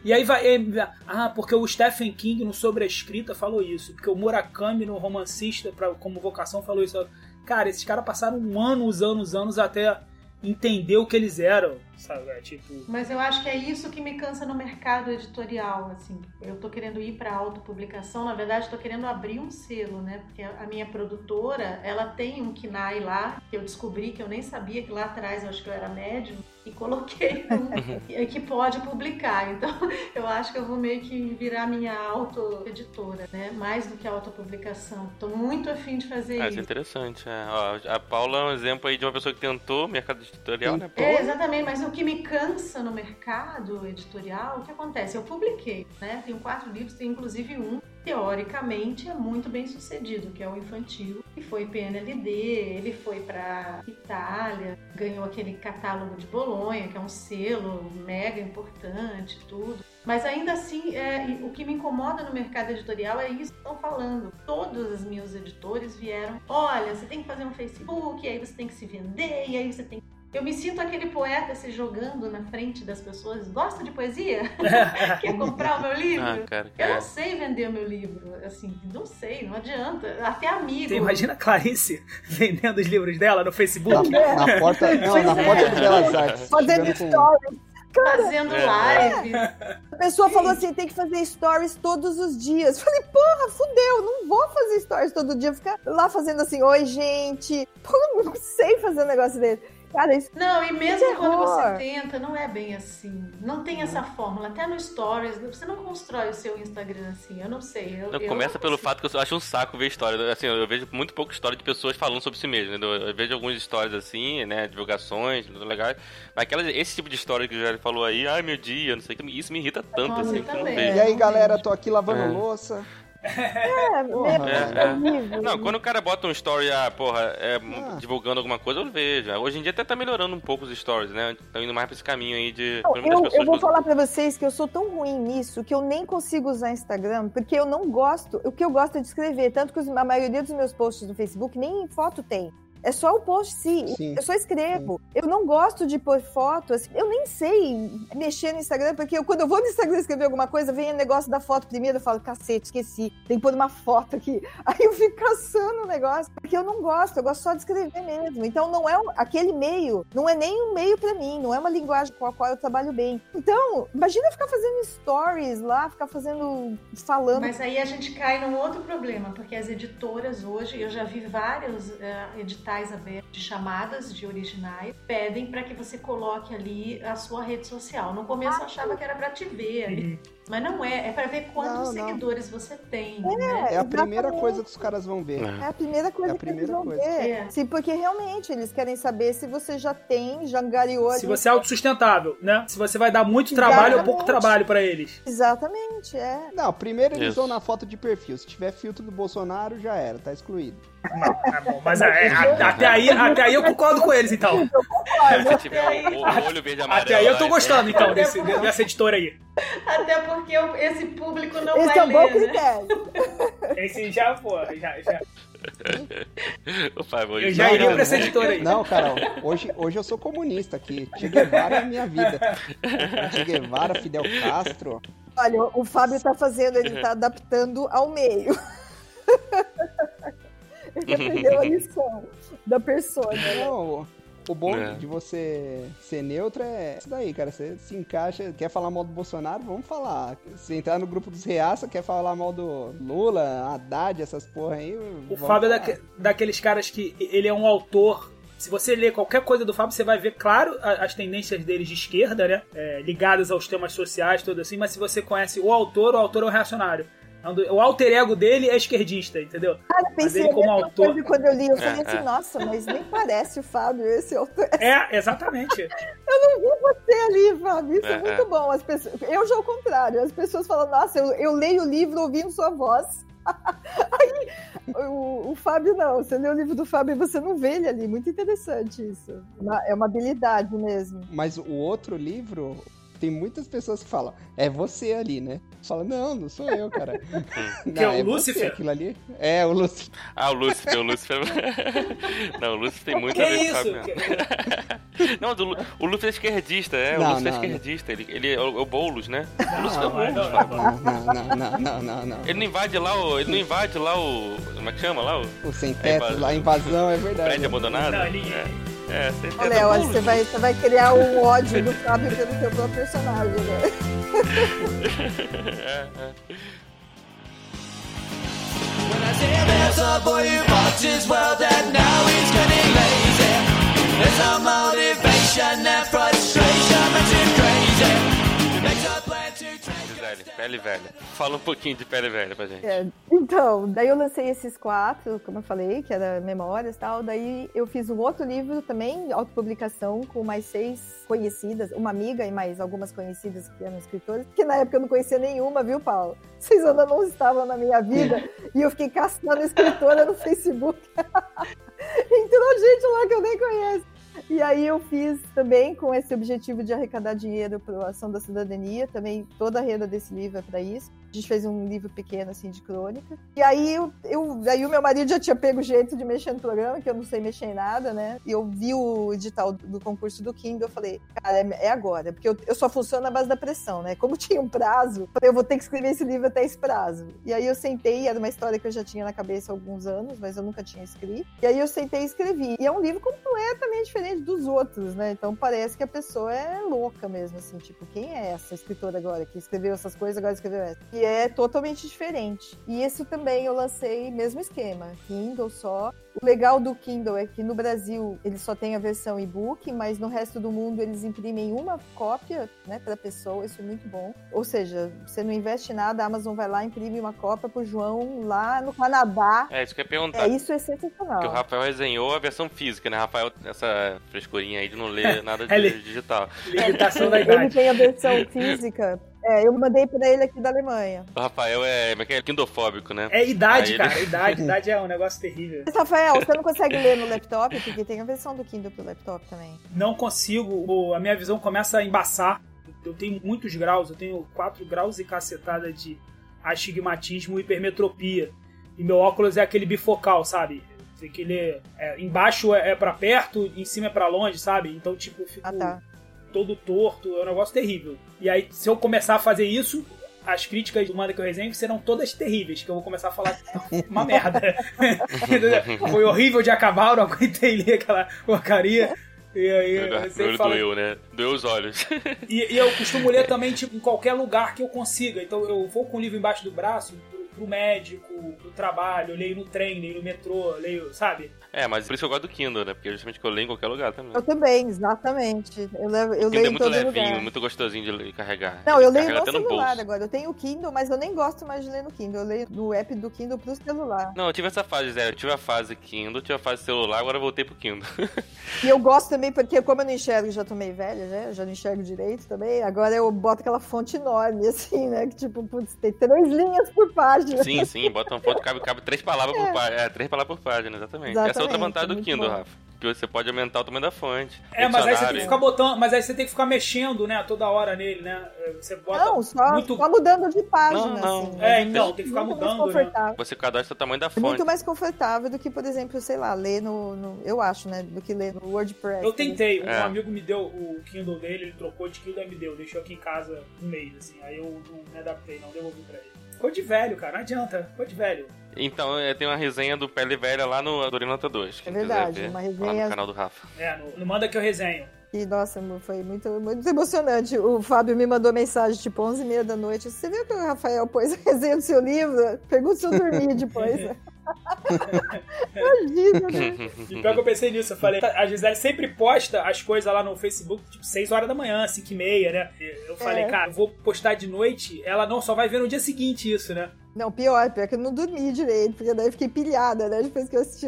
E aí vai. é, ah, porque o Stephen King no Sobre a Escrita falou isso. Porque o Murakami no Romancista, pra, como vocação, falou isso. Cara, esses caras passaram um ano, uns anos, anos até entender o que eles eram, sabe? É, Tipo. Mas eu acho que é isso que me cansa no mercado editorial, assim. Eu tô querendo ir para autopublicação, na verdade tô querendo abrir um selo, né? Porque a minha produtora, ela tem um KNAI lá, que eu descobri que eu nem sabia que lá atrás eu acho que eu era médium e coloquei um que pode publicar. Então, eu acho que eu vou meio que virar minha auto-editora, né? Mais do que autopublicação. Tô muito afim de fazer Ah, isso é isso. interessante. é. Ó, a Paula é um exemplo aí de uma pessoa que tentou mercado editorial, né? Pô, É, exatamente, mas o que me cansa no mercado editorial, o que acontece? Eu publiquei, né? Tenho quatro livros, tem inclusive um, teoricamente, é muito bem sucedido, que é o infantil, que foi PNLD, ele foi pra Itália, ganhou aquele catálogo de Bolonha, que é um selo mega importante, tudo. Mas ainda assim, é, e o que me incomoda no mercado editorial é isso que estão falando. Todos os meus editores vieram, olha, você tem que fazer um Facebook, e aí você tem que se vender, e aí você tem eu me sinto aquele poeta se jogando na frente das pessoas. Gosta de poesia? Quer comprar o meu livro? Ah, cara, Eu é. não sei vender o meu livro. Assim, não sei, não adianta. Até amigo. Você imagina a Clarice vendendo os livros dela no Facebook? Na, na porta, não, Pois na é. porta do Belas Artes. Fazendo stories. Fazendo É. live. A pessoa falou assim: tem que fazer stories todos os dias. Falei, porra, fudeu, não vou fazer stories todo dia. Ficar lá fazendo assim, oi, gente. Pô, não sei fazer um negócio desse. Cara, isso Não, e mesmo quando você tenta, não é bem assim. Não tem essa fórmula. Até no Stories, você não constrói o seu Instagram assim. Eu não sei. Eu, Não, eu começa não pelo fato que eu acho um saco ver história. Assim, eu vejo muito pouco história de pessoas falando sobre si mesmo. Eu vejo algumas histórias assim, né? Divulgações, tudo legal. Mas aquela, esse tipo de história que o Jair falou aí, ai meu dia, não sei o que, isso me irrita tanto, Nossa, assim, que eu não também. vejo. E aí, galera, tô aqui lavando É. louça. É Porra, é, é. horrível. Não, quando o cara bota um story, ah, porra, é, Ah. divulgando alguma coisa, eu vejo. Hoje em dia até tá melhorando um pouco os stories, né? Estão indo mais pra esse caminho aí de. Não, eu, eu vou falar pra vocês que eu sou tão ruim nisso que eu nem consigo usar Instagram, porque eu não gosto. O que eu gosto é de escrever, tanto que os- a maioria dos meus posts no Facebook nem foto tem. É só o post sim. Sim. Eu só escrevo. Eu não gosto de pôr foto. assim, eu nem sei mexer no Instagram, porque eu- quando eu vou no Instagram escrever alguma coisa, vem o negócio da foto primeiro, eu falo, cacete, esqueci. Tem que pôr uma foto aqui. Aí eu fico caçando o negócio, porque eu não gosto, eu gosto só de escrever mesmo. Então não é aquele meio, não é nem um meio pra mim, não é uma linguagem com a qual eu trabalho bem. Então, imagina ficar fazendo stories lá, ficar fazendo, falando. Mas aí a gente cai num outro problema, porque as editoras hoje, eu já vi vários eh, editais abertos de chamadas de originais, pedem para que você coloque ali a sua rede social. No começo eu achava que era para te ver ali, mas não é, é para ver quantos Não, não. seguidores você tem. né? É a primeira exatamente. coisa que os caras vão ver. É. É a primeira coisa É a que eles primeira vão coisa. ver. É. Sim, porque realmente eles querem saber se você já tem, já angariou. Se você é autossustentável, né? Se você vai dar muito trabalho ou pouco Exatamente. trabalho pra eles. Exatamente, é. Não, primeiro eles Isso. vão na foto de perfil. Se tiver filtro do Bolsonaro, já era, tá excluído. Tá bom, mas é, a- até, aí, até aí eu concordo com eles, então. Se tiver o, o olho verde amarelo. Até aí eu tô gostando, então, desse, dessa editora aí. Até porque eu- esse público não Esse vai é um bom ler, né? critério. Esse já, pô, já, já. Por favor, Eu já Não, iria pra essa editora aí. Não, Carol, hoje, hoje eu sou comunista aqui. Che Guevara é a minha vida. Che Guevara, Fidel Castro. Olha, o Fábio tá fazendo, ele tá adaptando ao meio. ele aprendeu a lição da persona. né? Não, O bom É. de você ser neutro é isso daí, cara. Você se encaixa, quer falar mal do Bolsonaro, vamos falar. Se entrar no grupo dos reaça, quer falar mal do Lula, Haddad, essas porra aí. O Fábio é falar. daque- daqueles caras que ele é um autor. Se você ler qualquer coisa do Fábio, você vai ver, claro, as tendências dele de esquerda, né? É, ligadas aos temas sociais, tudo assim. Mas se você conhece o autor, o autor é um reacionário. É O alter ego dele é esquerdista, entendeu? Cara, Mas pensei ele como autor- quando eu li. Eu É, falei assim, é. nossa, mas nem parece o Fábio, esse autor. É, exatamente. Eu não vi você ali, Fábio. Isso é, É, muito é. bom. As pessoas... Eu já ao contrário. As pessoas falam, nossa, eu, eu leio o livro ouvindo sua voz. Aí, o, o Fábio não. Você lê o livro do Fábio e você não vê ele ali. Muito interessante isso. É uma habilidade mesmo. Mas o outro livro, tem muitas pessoas que falam, é você ali, né? Fala, não, não sou eu, cara. Não, Que é o você, Lúcifer? aquilo ali. É, o Lúcifer. Ah, o Lúcifer, o Lúcifer. Não, o Lúcifer tem muito Que a ver com o isso? Que- Não, do o Lúcifer é esquerdista, é. Não, o Lúcifer é não, esquerdista. Ele, ele é o, é o Boulos, né? O Lúcifer é o Não, Boulos, não, Fábio. Não, não, não, não, não, não. Ele não invade lá o. Ele não invade lá o. Como é que chama lá? O O sem É teto invasão. lá, a invasão, é verdade. prédio abandonado? Não, ele- É. É, Léo, Boulos. você vai, você vai criar um ódio do Fábio pelo seu próprio personagem, né? É, é. When I say there's a boy who bought his world and now he's getting lazy. There's no motivation and frustration pele velha. Fala um pouquinho de pele velha pra gente. É, então, daí eu lancei esses quatro, como eu falei, que era memórias e tal. Daí eu fiz um outro livro também, autopublicação, com mais seis conhecidas, uma amiga e mais algumas conhecidas que eram escritoras, que na época eu não conhecia nenhuma, viu, Paulo? Vocês ainda não estavam na minha vida e eu fiquei caçando escritora no Facebook. Entrou gente lá que eu nem conheço. E aí eu fiz também com esse objetivo de arrecadar dinheiro para a Ação da Cidadania, também toda a renda desse livro é para isso. A gente fez um livro pequeno, assim, de crônica. E aí, eu, eu, aí o meu marido já tinha pego o jeito de mexer no programa, que eu não sei mexer em nada, né? E eu vi o edital do, concurso do Kindle, eu falei, cara, é, é agora. Porque eu, eu só funciono na base da pressão, né? Como tinha um prazo, eu vou ter que escrever esse livro até esse prazo. E aí eu sentei, era uma história que eu já tinha na cabeça há alguns anos, mas eu nunca tinha escrito. E aí eu sentei e escrevi. E é um livro completamente diferente dos outros, né? Então parece que a pessoa é louca mesmo, assim, tipo, quem é essa escritora agora que escreveu essas coisas, agora escreveu essa? E é totalmente diferente. E esse também eu lancei mesmo esquema, Kindle só. O legal do Kindle é que no Brasil ele só tem a versão e-book, mas no resto do mundo eles imprimem uma cópia, né, para pessoa, isso é muito bom. Ou seja, você não investe nada, a Amazon vai lá e imprime uma cópia pro João lá no Canadá. É, isso que eu ia perguntar. É, isso é sensacional. Que o Rafael resenhou a versão física, né? Rafael, essa frescurinha aí de não ler nada de Ele- digital. Limitação da Ele idade. tem a versão física. É, eu mandei pra ele aqui da Alemanha. O Rafael é, é que é? Kindofóbico, né? É idade, Aí ele- cara. Idade, idade é um negócio terrível. Mas, Rafael, você não consegue ler no laptop? Porque tem a versão do Kindle pro laptop também. Não consigo, a minha visão começa a embaçar. Eu tenho muitos graus, eu tenho 4 graus e cacetada de astigmatismo e hipermetropia. E meu óculos é aquele bifocal, sabe? Tem que ler. é, embaixo é, é para perto, em cima é pra longe, sabe? Então, tipo, eu fico Ah, tá. Todo torto, é um negócio terrível. E aí, se eu começar a fazer isso, as críticas do Manda que eu resenho serão todas terríveis, que eu vou começar a falar uma merda. Foi horrível de acabar, eu não aguentei ler aquela porcaria. E aí, olho fala... doeu, né? Doeu os olhos. E, e eu costumo ler também, tipo, em qualquer lugar que eu consiga. Então eu vou com o livro embaixo do braço, pro, pro médico, pro trabalho, eu leio no trem, leio no metrô, leio, sabe? É, mas por isso eu gosto do Kindle, né? Porque justamente que eu leio em qualquer lugar também. Eu também, exatamente. Eu, levo, eu O Kindle leio é em muito todo levinho, lugar. muito gostosinho de carregar. Não, eu leio no celular agora. Eu tenho o Kindle, mas eu nem gosto mais de ler no Kindle. Eu leio no app do Kindle pro celular. Não, eu tive essa fase, Zé. Eu tive a fase Kindle, tive a fase celular, agora eu voltei pro Kindle. E eu gosto também, porque como eu não enxergo, já tô meio velha, né? Eu já não enxergo direito também. Agora eu boto aquela fonte enorme, assim, né? Que tipo, putz, tem três linhas por página. sim, sim, bota uma foto, cabe, cabe três palavras por página. É, três palavras por página, exatamente. Essa é outra vantagem do Kindle, bom. Rafa. Que você pode aumentar o tamanho da fonte. É, mas aí você tem que ficar botando. Mas aí você tem que ficar mexendo, né, toda hora nele, né? Você bota Não, só, muito. só mudando de página, Não, não. assim. É, então, tem que ficar muito mais mudando, né? confortável. Você cadastra o tamanho da É fonte. muito mais confortável do que, por exemplo, sei lá, ler no, no- Eu acho, né? Do que ler no WordPress. Eu tentei, um É. amigo me deu o Kindle dele, ele trocou de Kindle e me deu, deixou aqui em casa um mês, assim. Aí eu não me adaptei, não devolvi pra ele. Coisa de velho, cara, não adianta. Coisa de velho. Então, tem uma resenha do Pele Velha lá no Dorinota 2. quem É verdade, ver, uma Lá resenha- no canal do Rafa. É, no, no Manda que eu resenho. E, nossa, foi muito, muito emocionante. O Fábio me mandou mensagem, tipo, 11h30 da noite. Você viu que o Rafael pôs a resenha do seu livro? Pergunta se eu dormi depois. Imagina, né? E pior que eu pensei nisso, eu falei, a Gisele sempre posta as coisas lá no Facebook, tipo, 6 horas da manhã, 5 e meia, né? Eu falei, É. cara, eu vou postar de noite, ela não, só vai ver no dia seguinte isso, né? Não, pior, pior que eu não dormi direito, porque daí eu fiquei pilhada, né? Depois que eu assisti.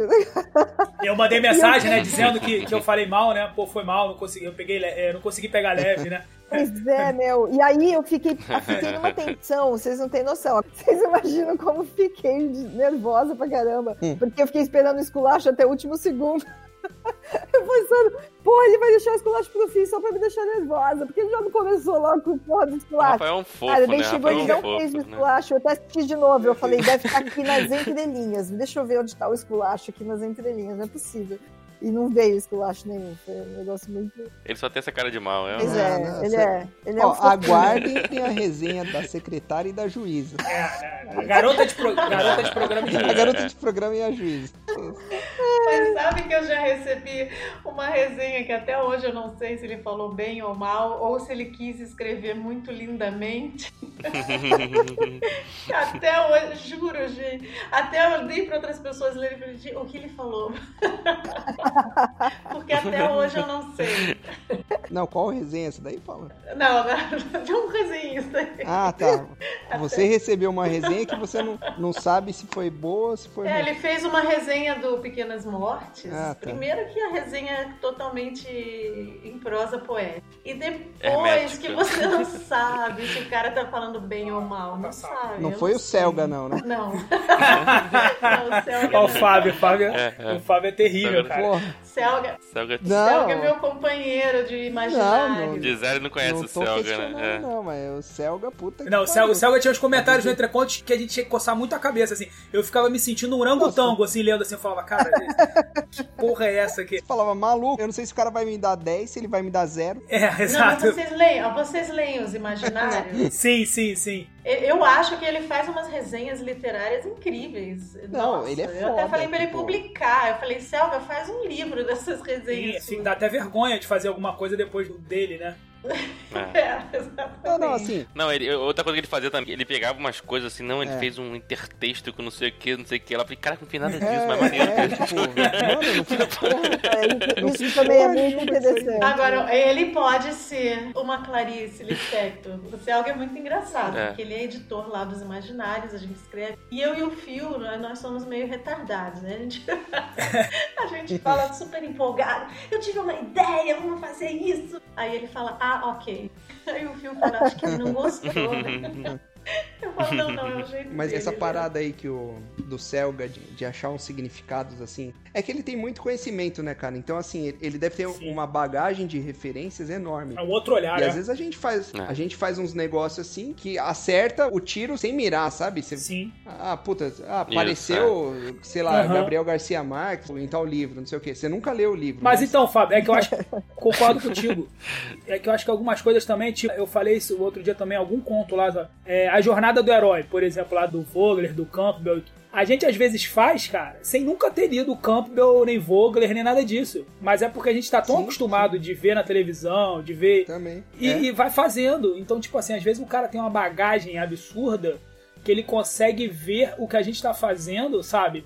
Eu mandei mensagem, né, dizendo que, que eu falei mal, né? Pô, foi mal, não consegui, eu peguei, eh, não consegui pegar leve, né? Pois é, meu. E aí eu fiquei, eu fiquei numa tensão, vocês não têm noção. Vocês imaginam como fiquei nervosa pra caramba. Porque eu fiquei esperando o esculacho até o último segundo. Eu pensando, pô, ele vai deixar o esculacho pro fim só pra me deixar nervosa. Porque ele já não começou logo com o porra do esculacho. Rafael é um fofo, Cara, né? chegou Rafael é ele um não fez o né? esculacho, eu até assisti de novo. Eu falei, deve estar aqui nas entrelinhas. Deixa eu ver onde tá o esculacho aqui nas entrelinhas, não é possível. E não veio esculacho nenhum. Foi um negócio muito. Ele só tem essa cara de mal, é? Pois é, não, ele cê- é. Ele é Ó, um aguardem a resenha da secretária e da juíza. É, né? Garota de, pro- garota de programa de A garota de programa e a juíza. Mas sabe que eu já recebi uma resenha que até hoje eu não sei se ele falou bem ou mal, ou se ele quis escrever muito lindamente. até hoje, juro, gente. Até eu dei para outras pessoas lerem e falei, "Gente, o que ele falou. Porque até hoje eu não sei. Não, qual resenha é essa daí, Paula? Não, não, tem um resenhista aí. Ah, tá. Você recebeu uma resenha que você não, não sabe se foi boa ou se foi É, ruim. ele fez uma resenha do Pequenas Mortes. Ah, tá. Primeiro que a resenha é totalmente em prosa poética. E depois Hermética. que você não sabe se o cara tá falando bem ou mal. Não sabe. Não foi o sei. Selga, não, né? Não. não, o Selga. Ó, o não. Fábio, o Fábio, É, é. o Fábio é terrível, cara. Porra, Selga, Selga... Não. Selga é meu companheiro de imaginário. Não, não. Gisele não conhece não o Selga, né? É. não, mas o Selga, puta que Não, o Selga, o Selga tinha uns comentários no Entrecontos que a gente tinha que coçar muito a cabeça, assim. Eu ficava me sentindo um orangotango, assim, lendo assim. Eu falava, cara, que porra é essa aqui? Você falava, maluco, eu não sei se o cara vai me dar 10, se ele vai me dar 0. É, Não, mas exato. vocês leem, vocês leem os imaginários. Sim, sim, sim. Eu- acho que ele faz umas resenhas literárias incríveis. Não, Nossa, ele é Eu até foda, falei pra ele tipo- publicar. Eu falei, Selga, faz um livro dessas Sim, resenhas. assim, dá até vergonha de fazer alguma coisa depois dele, né? É. É, exatamente. Não, não, assim, Não, ele, outra coisa que ele fazia também, ele pegava umas coisas assim, não, ele É. fez um intertexto com não sei o que, não sei o que. Ela falei, cara, não fiz nada disso, é, mas maneiro. é, tipo, mano, não fiz porra. É, isso, isso também é muito interessante. Agora, ele pode ser uma Clarice Lispector. Selga é muito engraçado, É. porque ele é editor lá dos Imaginários, a gente escreve. E eu e o Fio, né, nós somos meio retardados, né? A gente, a gente fala super empolgado. Eu tive uma ideia, vamos fazer isso. Aí ele fala, ah, ok. Aí o Fio fala, acho que ele não gostou, né? Eu falo, não, não, é o jeito Mas dele, essa né? parada aí que o do Selga de, de achar uns significados assim, é que ele tem muito conhecimento, né, cara? Então assim, ele- deve ter Sim. uma bagagem de referências enorme. É um outro olhar, E né? às vezes a gente faz, É. a gente faz uns negócios assim que acerta o tiro sem mirar, sabe? Você, Sim. ah, puta, ah, apareceu, sei lá, Aham. Gabriel Garcia Marques em tal livro, não sei o quê. Você nunca leu o livro. Mas então, Fábio, é que eu acho. Concordo contigo. É que eu acho que algumas coisas também, tipo, eu falei isso o outro dia também, algum conto lá, é, a jornada do herói, por exemplo, lá do Vogler, do Campbell. A gente às vezes faz, cara, sem nunca ter lido Campbell, nem Vogler, nem nada disso. Mas é porque a gente tá tão Sim, acostumado de ver na televisão, de ver. Também. E, É. e vai fazendo. Então, tipo assim, às vezes o cara tem uma bagagem absurda que ele consegue ver o que a gente tá fazendo, sabe?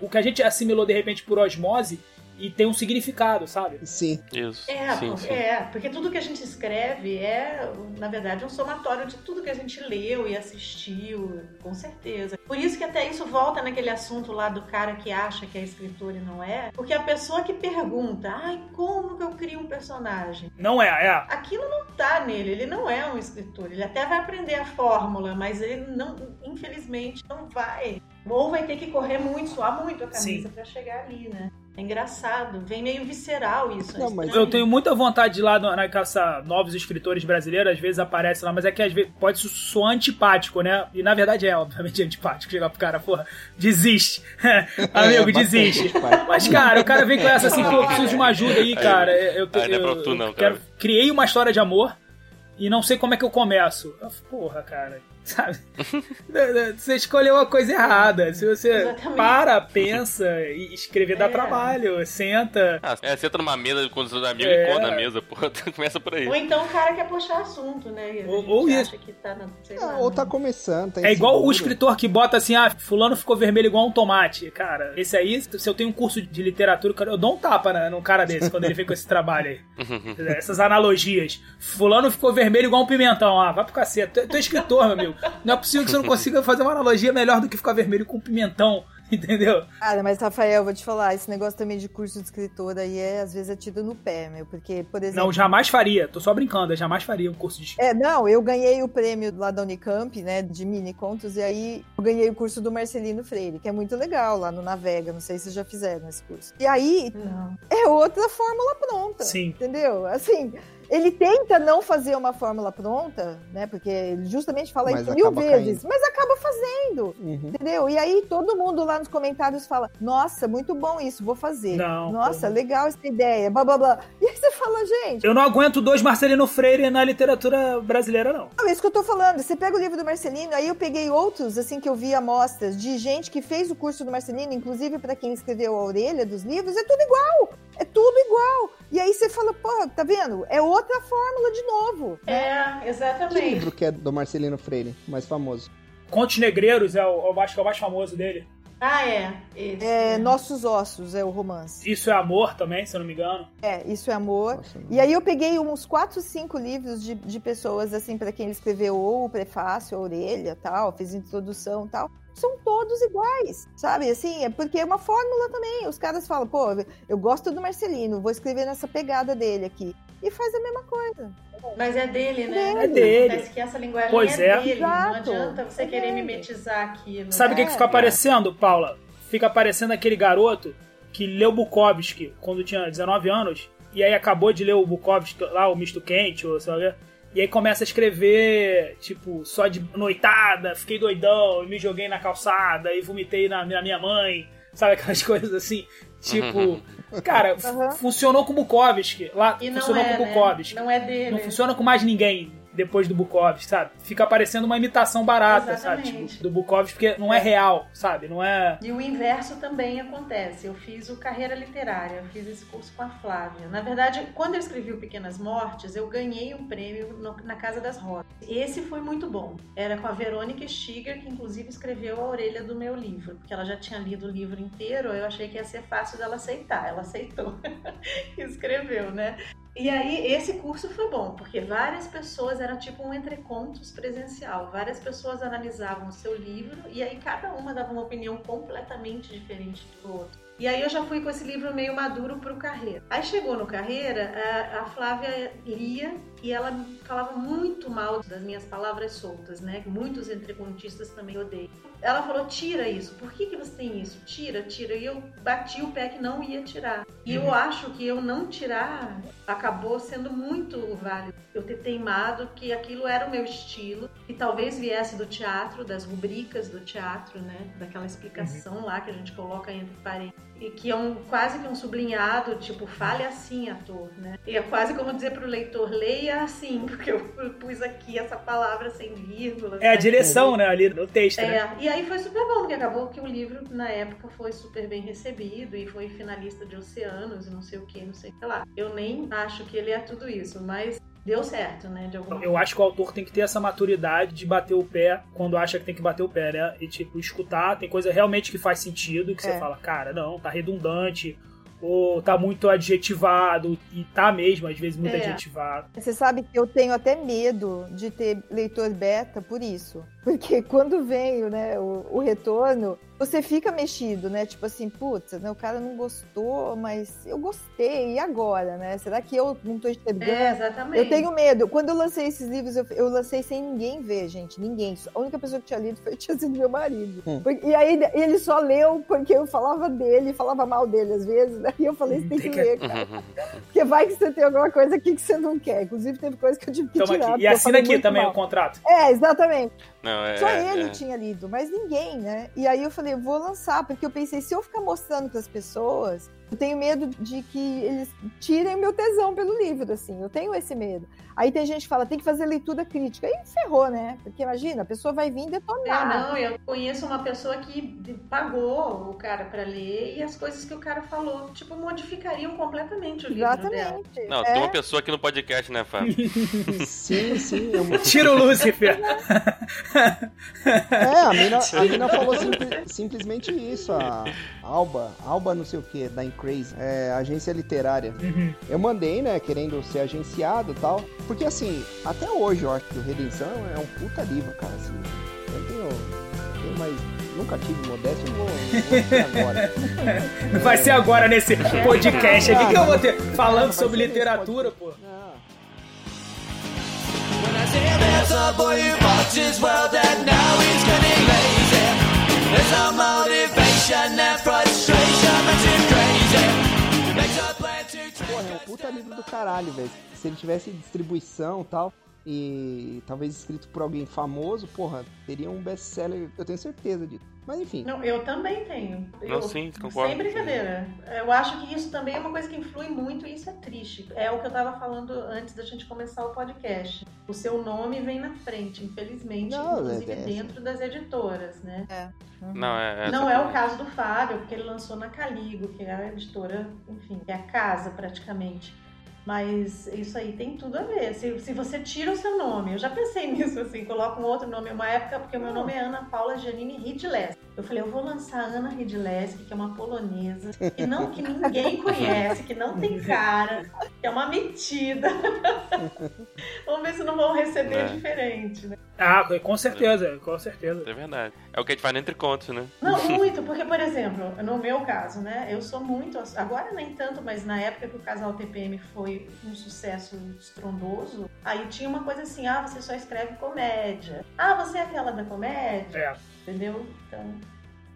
O que a gente assimilou de repente por osmose e tem um significado, sabe? Sim. Isso. É, sim, sim. é, porque tudo que a gente escreve é, na verdade, um somatório de tudo que a gente leu e assistiu, com certeza. Por isso que até isso volta naquele assunto lá do cara que acha que é escritor e não é, porque a pessoa que pergunta, ai, como que eu crio um personagem? Não é, é. Aquilo não tá nele, ele não é um escritor. Ele até vai aprender a fórmula, mas ele não, infelizmente, não vai. Ou vai ter que correr muito, suar muito a camisa pra chegar ali, né? É engraçado, vem meio visceral isso. é Não, mas estranho. Eu tenho muita vontade de ir lá na caça novos escritores brasileiros, às vezes aparece lá, mas é que às vezes pode so- soar antipático, né? E na verdade é, obviamente, antipático. Chegar pro cara, porra, desiste. Amigo, É, desiste. Mas, cara, o cara vem com essa assim, pô, eu preciso de uma ajuda aí, cara. Eu, eu, é eu- tu não, eu quero- cara. criei uma história de amor e não sei como é que eu começo. Eu, Porra, cara. Sabe? você escolheu a coisa errada. Se você Exatamente. para, pensa e escrever dá É. trabalho. Senta. Ah, é, senta numa mesa com os seus amigos É. e conta na mesa, porra. Começa por aí. Ou então o cara quer puxar assunto, né? A Ou- ou acha que tá na, sei Ah, lá, ou tá no- começando, tá É igual o inseguro. escritor que bota assim, ah, fulano ficou vermelho igual um tomate. Cara, esse aí, se eu tenho um curso de literatura, eu dou um tapa né, num cara desse quando ele vem com esse trabalho aí. Essas analogias. Fulano ficou vermelho igual um pimentão. Ah, vai pro cacete. Tu, tu é escritor, meu amigo. Não é possível que você não consiga fazer uma analogia melhor do que ficar vermelho com um pimentão. Entendeu? Cara, mas Rafael, vou te falar, esse negócio também de curso de escritor aí é, às vezes, é tido no pé, meu. Porque, por exemplo. Não, jamais faria. Tô só brincando, eu jamais faria um curso de É, não, eu ganhei o prêmio lá da Unicamp, né, de mini contos, e aí eu ganhei o curso do Marcelino Freire, que é muito legal lá no Navega, não sei se vocês já fizeram esse curso. E aí Não. é outra fórmula pronta. Sim. Entendeu? Assim, ele tenta não fazer uma fórmula pronta, né, porque ele justamente fala Mas isso mil vezes, mas acaba fazendo. Uhum. Entendeu? E aí todo mundo lá nos comentários fala: Nossa, muito bom isso, vou fazer. Não, Nossa, pô. legal essa ideia, blá blá blá. E aí você fala, gente, Eu não aguento dois Marcelino Freire na literatura brasileira, não. Não, é isso que eu tô falando. Você pega o livro do Marcelino, aí eu peguei outros, assim, que eu vi amostras de gente que fez o curso do Marcelino, inclusive pra quem escreveu a orelha dos livros, é tudo igual. É tudo igual. E aí você fala, pô, tá vendo? É outra fórmula de novo. É, Que exatamente. livro que é do Marcelino Freire, mais famoso? Contos Negreiros é o, eu acho que é o mais famoso dele. Ah, é. Esse, É né? Nossos Ossos é o romance. Isso é amor também, se eu não me engano. É, isso é amor. Nossa, E aí eu peguei uns 4, 5 livros de, de pessoas, assim, pra quem escreveu ou o prefácio, a orelha, tal, fez introdução tal. São todos iguais, sabe? Assim, é porque é uma fórmula também. Os caras falam, pô, eu gosto do Marcelino, vou escrever nessa pegada dele aqui. E faz a mesma coisa. Mas é dele, né? É dele. Parece que essa linguagem Pois é, é. dele. Não Exato. adianta você É querer dele. mimetizar aquilo. Sabe o que, É, que fica é. aparecendo, Paula? Fica aparecendo aquele garoto que leu Bukowski quando tinha 19 anos, e aí acabou de ler o Bukowski lá, o Misto Quente, ou sei lá, e aí começa a escrever, tipo, só de noitada, fiquei doidão, me joguei na calçada e vomitei na, na minha mãe, sabe aquelas coisas assim? Tipo, cara, Aham. funcionou com Bukowski, lá E não funcionou é, com né? Bukowski. Não é dele. Não funciona com mais ninguém depois do Bukowski, sabe? Fica parecendo uma imitação barata, sabe? Exatamente. Tipo, do Bukowski, porque não é real, sabe? Não é. E o inverso também acontece. Eu fiz o Carreira Literária, eu fiz esse curso com a Flávia. Na verdade, quando eu escrevi o Pequenas Mortes, eu ganhei um prêmio no- na Casa das Rosas. Esse foi muito bom. Era com a Verônica Stiger, que inclusive escreveu a orelha do meu livro, porque ela já tinha lido o livro inteiro, eu achei que ia ser fácil dela aceitar. Ela aceitou e escreveu, né? E aí, esse curso foi bom, porque várias pessoas, era tipo um entrecontos presencial. Várias pessoas analisavam o seu livro e aí cada uma dava uma opinião completamente diferente do outro. E aí eu já fui com esse livro meio maduro pro Carreira. Aí chegou no Carreira, a, a Flávia lia e ela falava muito mal das minhas palavras soltas, né? Muitos entrecontistas também odeiam. Ela falou, tira isso. Por que, que você tem isso? Tira, tira. E eu bati o pé que não ia tirar. E eu acho que eu não tirar acabou sendo muito válido. Eu ter teimado que aquilo era o meu estilo e talvez viesse do teatro, das rubricas do teatro, né? Daquela explicação lá que a gente coloca entre parênteses. E que é um, quase que um sublinhado, tipo, fale assim, ator, né? E é quase como dizer pro leitor, leia assim, porque eu pus aqui essa palavra sem vírgula. É a né? direção, né? Ali no texto, né? É, e aí foi super bom, porque acabou que o livro, na época, foi super bem recebido e foi finalista de Oceanos e não sei o que, não sei o que lá. Eu nem acho que ele é tudo isso, mas deu certo, né? De alguma Eu acho que o autor tem que ter essa maturidade de bater o pé quando acha que tem que bater o pé, né? E, tipo, escutar, tem coisa realmente que faz sentido, que você É. fala, cara, não, tá redundante, ou tá muito adjetivado, e tá mesmo, às vezes, muito É. adjetivado. Você sabe que eu tenho até medo de ter leitor beta por isso. Porque quando vem né, o, o retorno, você fica mexido, né? Tipo assim, putz, né, o cara não gostou, mas eu gostei, e agora, né? Será que eu não tô enxergando? É, exatamente. Eu tenho medo. Quando eu lancei esses livros, eu, eu lancei sem ninguém ver, gente. Ninguém. A única pessoa que tinha lido foi, tinha sido meu marido. Hum. Porque- E aí ele só leu porque eu falava dele, falava mal dele às vezes, né? E eu falei, você tem que ler, cara. Porque vai que você tem alguma coisa aqui que você não quer. Inclusive, teve coisa que eu tive que Toma tirar. aqui. E assina aqui também mal. o contrato. É, exatamente. Não, é, Só é, ele é. tinha lido, mas ninguém, né? E aí eu falei, vou lançar, porque eu pensei, se eu ficar mostrando para as pessoas, Eu tenho medo de que eles tirem o meu tesão pelo livro, assim. Eu tenho esse medo. Aí tem gente que fala, tem que fazer leitura crítica. Aí ferrou, né? Porque imagina, a pessoa vai vir É, detonar. não, eu conheço uma pessoa que pagou o cara pra ler e as coisas que o cara falou, tipo, modificariam completamente o livro dela. Exatamente. Não, é, tem uma pessoa aqui no podcast, né, Fábio? Sim, sim. Eu... Tira o Lúcifer. É, a mina, a mina falou simpli- simplesmente isso. A Alba, Alba não sei o que, da Incraze, é, agência literária. Uhum. Eu mandei, né, querendo ser agenciado e tal. Porque assim, até hoje eu acho que o Redenção é um puta livro, cara. Assim, eu tenho, tenho mais. Nunca tive modéstia, não vou, não vou agora. Vai ser agora nesse podcast aqui que eu vou ter. Não, Falando sobre literatura, pô. Não. Porra, é um puta livro do caralho, velho. Se ele tivesse distribuição e tal, e talvez escrito por alguém famoso, porra, teria um best-seller, eu tenho certeza disso. Mas enfim. Não, eu também tenho. Não, Eu- sim, concordo. Sem brincadeira. Eu acho que isso também é uma coisa que influi muito e isso é triste. É o que eu tava falando antes da gente começar o podcast. O seu nome vem na frente, infelizmente, Não, inclusive é- é- dentro das editoras, né? Não, é. é Não é o caso do Fábio, porque ele lançou na Caligo, que é a editora, enfim, é a casa praticamente. Mas isso aí tem tudo a ver. Se, se você tira o seu nome, eu já pensei nisso, assim, coloca um outro nome, uma época, porque o meu nome é Ana Paula Janine Ridleski. Eu falei, eu vou lançar Ana Ridleski, que é uma polonesa, que, não, que ninguém conhece, que não tem cara, que é uma metida. Vamos ver se não vão receber É. diferente, né? Ah, com certeza, com certeza. É verdade. É o que a gente faz no Entre Contos, né? Não, muito, porque, por exemplo, no meu caso, né, eu sou muito. Agora nem tanto, mas na época que o casal TPM foi um sucesso estrondoso, aí tinha uma coisa assim: ah, você só escreve comédia. Ah, você é aquela da comédia, É. entendeu? Então.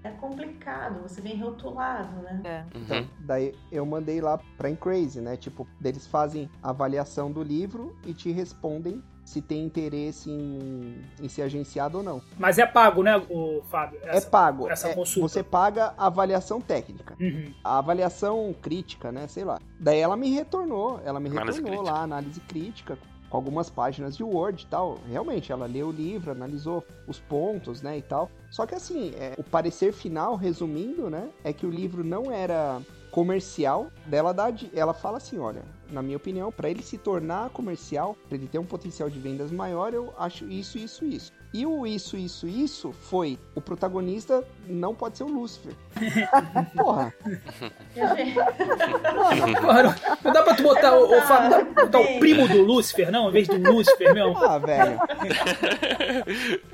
É complicado, você vem rotulado, né? É. Uhum. Então, daí eu mandei lá pra Encrazy, né? Tipo, eles fazem a avaliação do livro e te respondem se tem interesse em, em ser agenciado ou não. Mas é pago, né, o Fábio? é pago. essa é- consulta. você paga a avaliação técnica. Uhum. A avaliação crítica, né? Sei lá. Daí ela me retornou. Ela me Análise retornou crítica. lá, análise crítica, com algumas páginas de Word e tal. Realmente, ela leu o livro, analisou os pontos, né? E tal. Só que assim, é, o parecer final, resumindo, né? É que o livro não era comercial. Dela dá, ela fala assim, olha, na minha opinião, para ele se tornar comercial, para ele ter um potencial de vendas maior, eu acho isso, isso, isso. E o isso, isso, isso foi o protagonista não pode ser o Lúcifer. Porra, Porra, não, não dá pra tu botar, o, o Fábio, não dá pra botar o primo do Lúcifer, não? Em vez do Lúcifer mesmo? ah, velho.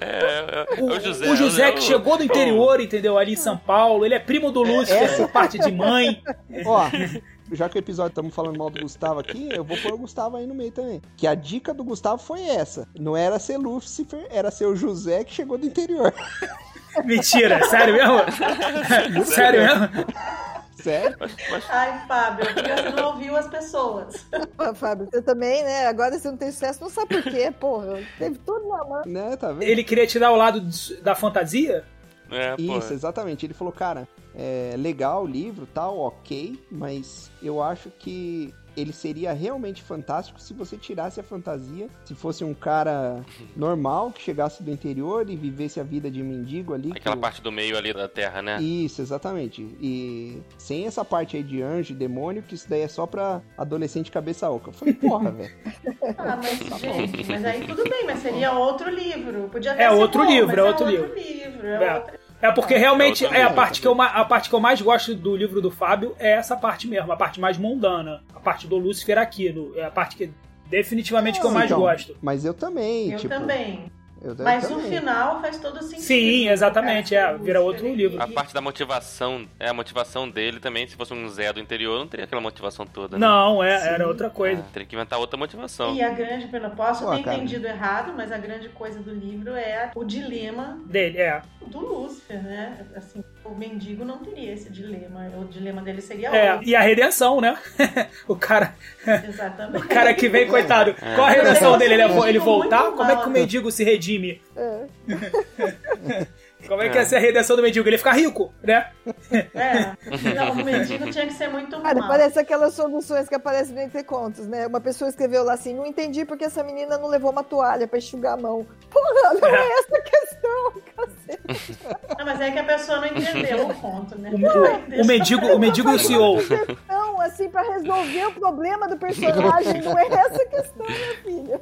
É, é, é O, o José. o José é que chegou do interior, entendeu? Ali em São Paulo. Ele é primo do Lúcifer, essa- parte de mãe. Ó, já que o episódio estamos falando mal do Gustavo aqui, eu vou pôr o Gustavo aí no meio também. Que a dica do Gustavo foi essa. Não era ser Lúcifer, era ser o José que chegou do interior. Mentira, sério mesmo? sério mesmo? Sério? Ai, Fábio, porque você não ouviu as pessoas. Pô, Fábio, você também, né? Agora você não tem sucesso, não sabe por quê, porra. Teve tudo na mão. Né, tá vendo? Ele queria tirar o lado da fantasia? É, pô. Isso, exatamente. Ele falou, cara, é legal o livro, tal, ok, mas eu acho que ele seria realmente fantástico se você tirasse a fantasia, se fosse um cara normal que chegasse do interior e vivesse a vida de mendigo ali. Aquela que- parte do meio ali da terra, né? Isso, exatamente. E sem essa parte aí de anjo e demônio, que isso daí é só pra adolescente cabeça oca. Eu falei, porra, velho. Ah, mas, gente, mas aí tudo bem, mas seria outro livro. Podia até É ser outro bom, livro, mas é outro livro. É, É. outra- É porque realmente É é a parte, que eu, a parte que eu mais gosto do livro do Fábio é essa parte mesmo, a parte mais mundana. A parte do Lúcifer aqui, do- é a parte que definitivamente que eu mais Então, gosto. Mas eu também, Eu tipo. também. Mas o também. final faz todo sentido. Sim, exatamente, é, vira outro livro. A parte da motivação, é a motivação dele também, se fosse um Zé do interior, não teria aquela motivação toda. né? Não, é, era outra coisa. Ah, teria que inventar outra motivação. E a grande, eu posso Pô, ter cara. entendido errado, mas a grande coisa do livro é o dilema Dele, é. do Lúcifer, né? Assim, o mendigo não teria esse dilema. O dilema dele seria É, outro. e a redenção, né? o cara, Exatamente. o cara que vem, coitado. É. Qual a redenção dele? Ele, ele voltar? Como é que o mendigo se redime? É. Como é que É. ia ser a redenção do mendigo? Ele ia ficar rico, né? É. Não, o mendigo tinha que ser muito Cara, mal. parece aquelas soluções que aparecem no Entre Contos, né? Uma pessoa escreveu lá assim: não entendi porque essa menina não levou uma toalha pra enxugar a mão. Porra, não é essa a questão, cacete. Não, mas é que a pessoa não entendeu o conto, né? O, o mendigo, o mendigo e o CEO. Não, assim, pra resolver o problema do personagem, não é essa a questão, minha filha.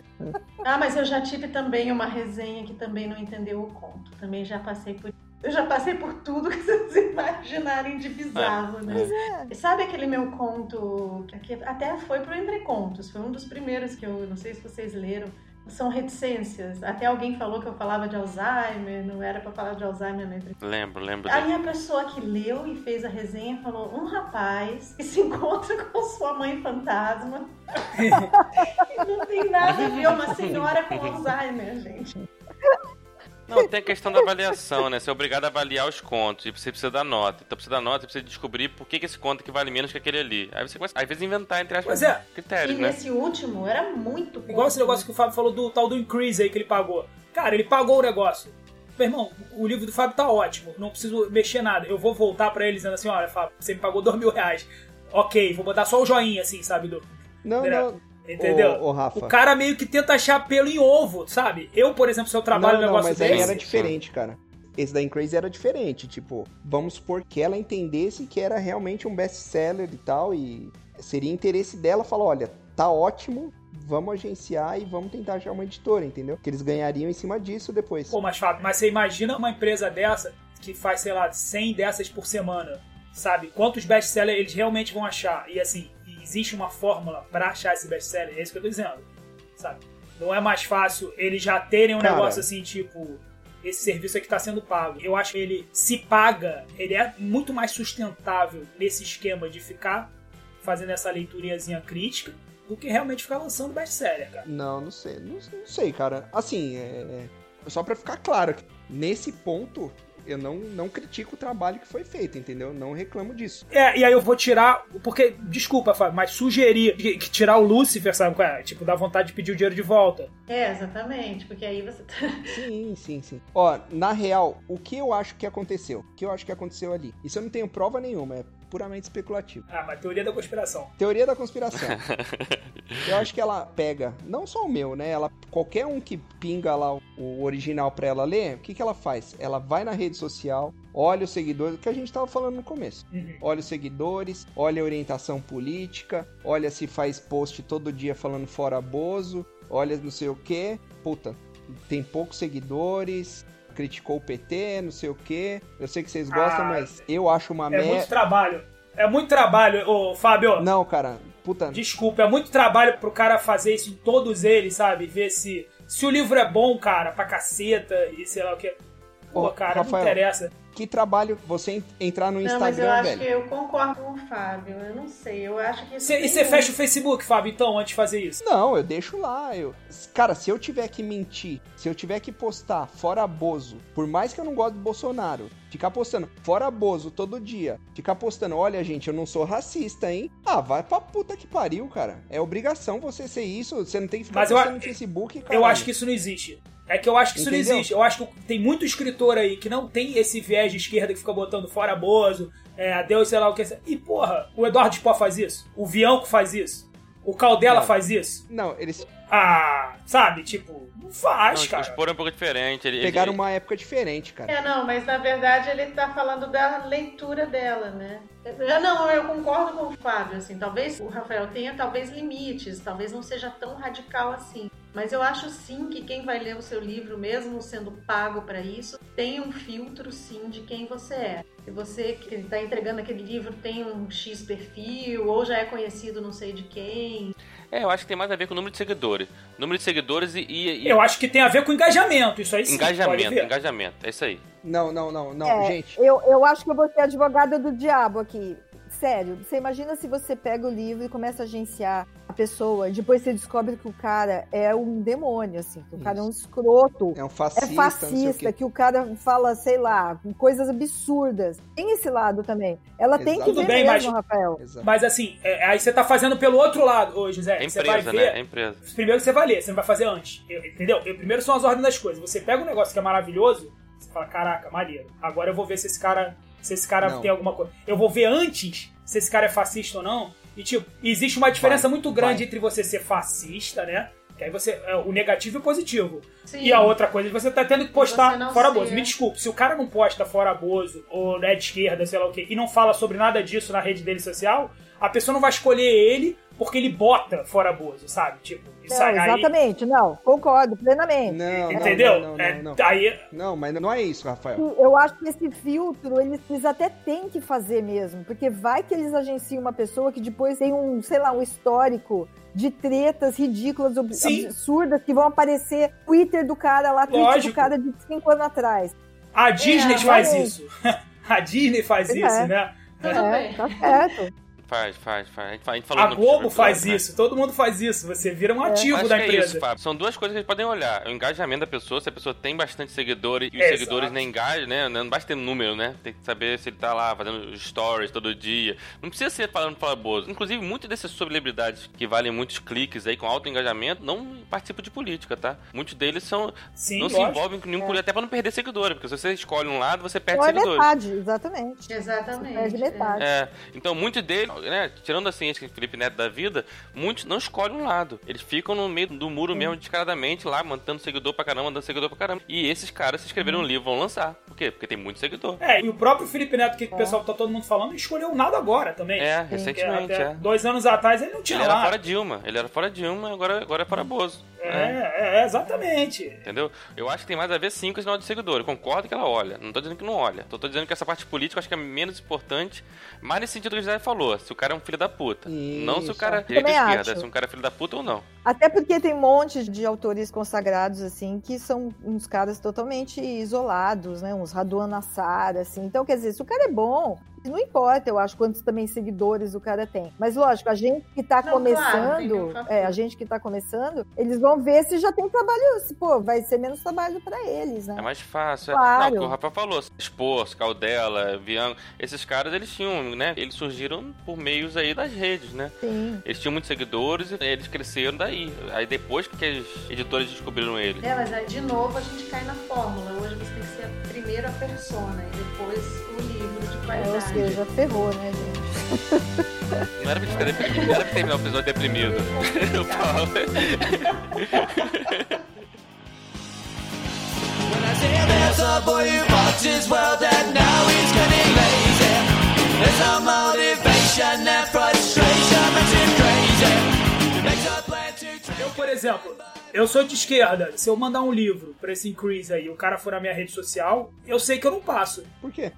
Ah, mas eu já tive também uma resenha que também não entendeu o conto. Também já passei por. Eu já passei por tudo que vocês imaginarem de bizarro, né? É. Sabe aquele meu conto que até foi pro Entre Contos? Foi um dos primeiros que eu não sei se vocês leram. São reticências. Até alguém falou que eu falava de Alzheimer, não era pra falar de Alzheimer no Entre Lembro, lembro. Aí a pessoa que leu e fez a resenha falou: um rapaz que se encontra com sua mãe fantasma. e não tem nada a ver uma senhora com Alzheimer, gente. Não, tem a questão da avaliação, né? Você é obrigado a avaliar os contos e você precisa dar nota. Então precisa dar nota, você precisa descobrir por que, que esse conto aqui vale menos que aquele ali. Aí você começa, às vezes, inventar, entre aspas, é. E critérios, né? nesse último era muito Igual esse negócio que o Fábio falou do tal do increase aí que ele pagou. Cara, ele pagou o negócio. Meu irmão, o livro do Fábio tá ótimo, não preciso mexer nada. Eu vou voltar pra ele dizendo assim: olha, Fábio, você me pagou dois mil reais. Ok, vou botar só o joinha assim, sabe? Do, Não, Direto. não. Entendeu? Ô, ô, Rafa. O cara meio que tenta achar pelo em ovo, sabe? Eu, por exemplo, se eu trabalho não, um não, negócio mas aí desse. era diferente, cara. Esse da Incrazy era diferente. Tipo, vamos supor que ela entendesse que era realmente um best-seller e tal. E seria interesse dela falar: olha, tá ótimo, vamos agenciar e vamos tentar achar uma editora, entendeu? Que eles ganhariam em cima disso depois. Pô, mas Fábio, mas você imagina uma empresa dessa que faz, sei lá, 100 dessas por semana, sabe? Quantos best-sellers eles realmente vão achar? E assim, existe uma fórmula pra achar esse best-seller? É isso que eu tô dizendo, sabe? Não é mais fácil eles já terem um Cara. negócio assim, tipo, esse serviço aqui tá sendo pago. Eu acho que ele se paga, ele é muito mais sustentável nesse esquema de ficar fazendo essa leituriazinha crítica do que realmente ficar lançando best-seller, cara. Não, não sei. Não, não sei, cara. Assim, é... só pra ficar claro, nesse ponto eu não, não critico o trabalho que foi feito, entendeu? Não reclamo disso. É, e aí eu vou tirar. Porque, desculpa, Fábio, mas sugerir que, que tirar o Lúcifer, sabe qual é? Tipo, dá vontade de pedir o dinheiro de volta. É, exatamente, porque aí você tá. Sim, sim, sim. Ó, na real, o que eu acho que aconteceu? O que eu acho que aconteceu ali? Isso eu não tenho prova nenhuma, é puramente especulativo. Ah, mas teoria da conspiração. Teoria da conspiração. eu acho que ela pega, não só o meu, né? Ela, qualquer um que pinga lá o, original pra ela ler, o que, que ela faz? Ela vai na rede social, olha os seguidores, o que a gente tava falando no começo. Uhum. Olha os seguidores, olha a orientação política, olha se faz post todo dia falando fora Bozo, olha não sei o que. Puta, tem poucos seguidores, criticou o PT, não sei o que. Eu sei que vocês gostam, Ah, mas eu acho uma É muito merda. trabalho. É muito trabalho, ô Fábio. Não, cara, puta. Desculpa, é muito trabalho pro cara fazer isso em todos eles, sabe? Ver se. Se o livro é bom, cara, pra caceta e sei lá o que. Pô, Ô, cara, Rafael, não interessa. Que trabalho você en- entrar no Não, mas eu Instagram, acho velho. que eu concordo com o Fábio. Eu não sei, eu acho que. Cê- e você muito. fecha o Facebook, Fábio, então, antes de fazer isso? Não, eu deixo lá. Eu... Cara, se eu tiver que mentir, se eu tiver que postar fora Bozo, por mais que eu não goste do Bolsonaro, ficar postando fora Bozo todo dia, ficar postando, olha, gente, eu não sou racista, hein? Ah, vai pra puta que pariu, cara. É obrigação você ser isso, você não tem que ficar Mas eu postando a- no Facebook, Eu caralho. acho que isso não existe. É que eu acho que isso Entendeu? não existe. Eu acho que tem muito escritor aí que não tem esse viés de esquerda que fica botando fora Bozo, é, adeus, sei lá o que. E porra, o Eduardo Spó faz isso. O Vianco faz isso. O Caldela Não. faz isso. Não, eles Ah, sabe? Tipo, não faz, Não, o cara. Sporo é um pouco diferente. Ele, pegaram ele, uma época diferente, cara. É, não, mas na verdade ele tá falando da leitura dela, né? Eu, não, eu concordo com o Fábio, assim, talvez o Rafael tenha talvez limites, talvez não seja tão radical assim. Mas eu acho sim que quem vai ler o seu livro, mesmo sendo pago para isso, tem um filtro sim de quem você é. Se você que está entregando aquele livro tem um X perfil, ou já é conhecido não sei de quem. É, eu acho que tem mais a ver com o número de seguidores. Número de seguidores e, e- e Eu acho que tem a ver com engajamento, isso aí sim. pode engajamento. ver. Engajamento, é isso aí. Não, não, não, não, É, gente. Eu, eu acho que eu vou ser advogada do diabo aqui. Sério, você imagina se você pega o livro e começa a agenciar a pessoa, e depois você descobre que o cara é um demônio, assim, que o cara é um escroto. É um É fascista, o fascista, quê. que o cara fala, sei lá, coisas absurdas. Tem esse lado também. Ela tem que Exato. ver Tudo bem, mesmo, mas- Rafael. Exato. Mas assim, é, aí você tá fazendo pelo outro lado, ô José. É você vai empresa, ver. né? É empresa. Primeiro você vai ler, você não vai fazer antes. Eu- Entendeu? Eu- primeiro são as ordens das coisas. Você pega um negócio que é maravilhoso, Você fala, caraca, maneiro. Agora eu vou ver se esse cara, se esse cara Não. tem alguma coisa. Eu vou ver antes se esse cara é fascista ou não. E tipo, existe uma diferença Vai, muito grande vai. entre você ser fascista, né? Que aí você. É o negativo e o positivo. Sim. E a outra coisa é que você tá tendo que postar fora ser. Bozo. Me desculpe, se o cara não posta fora Bozo ou é de esquerda, sei lá o quê, e não fala sobre nada disso na rede dele social, a pessoa não vai escolher ele porque ele bota fora Bozo, sabe? Tipo, isso Não, aí. exatamente, não, concordo plenamente. Não, Entendeu? Não, não, É, não. Aí, Não, mas não é isso, Rafael. Eu acho que esse filtro eles, eles até têm que fazer mesmo, porque vai que eles agenciam uma pessoa que depois tem um, sei lá, um histórico de tretas ridículas, Sim. absurdas, que vão aparecer Twitter do cara lá, Twitter Lógico. do cara de cinco anos atrás. a Disney É, faz realmente. isso. a Disney faz É. isso, né? Tudo É, bem. tá certo. Faz, faz, faz. A gente, a gente falou A Globo faz né? isso, todo mundo faz isso. Você vira um É. ativo Acho da que é empresa. isso, Fábio. São duas coisas que a gente podem olhar. O engajamento da pessoa, se a pessoa tem bastante seguidores e os Exato. seguidores nem engajam, né? Não basta ter número, né? Tem que saber se ele tá lá fazendo stories todo dia. Não precisa ser falando fala bozo. Inclusive, muitas dessas celebridades que valem muitos cliques aí com alto engajamento não participam de política, tá? Muitos deles são Sim, não se lógico. envolvem com nenhum político, até pra não perder seguidores, porque se você escolhe um lado, você perde Ou é seguidores. metade, exatamente. Exatamente. Perde metade. É, então muitos deles, né, tirando assim esse Felipe Neto da vida, muitos não escolhem um lado. Eles ficam no meio do muro mesmo, descaradamente, lá, mantendo seguidor pra caramba, mandando seguidor pra caramba. E esses caras se escreveram um livro, vão lançar. Por quê? Porque tem muito seguidor. É, e o próprio Felipe Neto, que o pessoal tá todo mundo falando, escolheu nada agora também. É, recentemente, é. Dois anos atrás ele não tinha Ele era lá. fora Dilma, ele era fora Dilma, agora, agora é fora Bozo. É, é, exatamente. Entendeu? Eu acho que tem mais a ver sim com esse negócio de seguidor. Eu concordo que ela olha. Não tô dizendo que não olha. Tô, tô dizendo que essa parte política eu acho que é menos importante. Mas nesse sentido que o José falou. Se o cara é um filho da puta. Não se o Isso. cara é direita ou esquerda. acho. Se um cara é filho da puta ou não. Até porque tem um monte de autores consagrados, assim, que são uns caras totalmente isolados, né? Uns Raduan Nassar, assim. Então, quer dizer, se o cara é bom, não importa, eu acho, quantos também seguidores o cara tem. Mas, lógico, a gente que tá Não, claro, começando, fazer. é, a gente que tá começando, eles vão ver se já tem trabalho, se, pô, vai ser menos trabalho pra eles, né? É mais fácil. é. Claro. Não, o que o Rafa falou. Expor, Caldela, Vian, esses caras, eles tinham, né? Eles surgiram por meios aí das redes, né? Sim. Eles tinham muitos seguidores e eles cresceram daí. Aí depois que os editores descobriram eles. É, mas aí, de novo a gente cai na fórmula. Hoje você tem que ser primeiro a persona e depois o de É, ou qualidade. seja, ferrou, né, gente? Não era pra ficar deprimido, não era pra terminar o episódio deprimido. Eu falo. When I say there's a boy who walks his world and now he's getting lazy. There's no motivation and frustration makes him crazy. He makes a plan to Eu, por exemplo, eu sou de esquerda. Se eu mandar um livro pra esse increase aí, o cara for na minha rede social, eu sei que eu não passo. Por quê?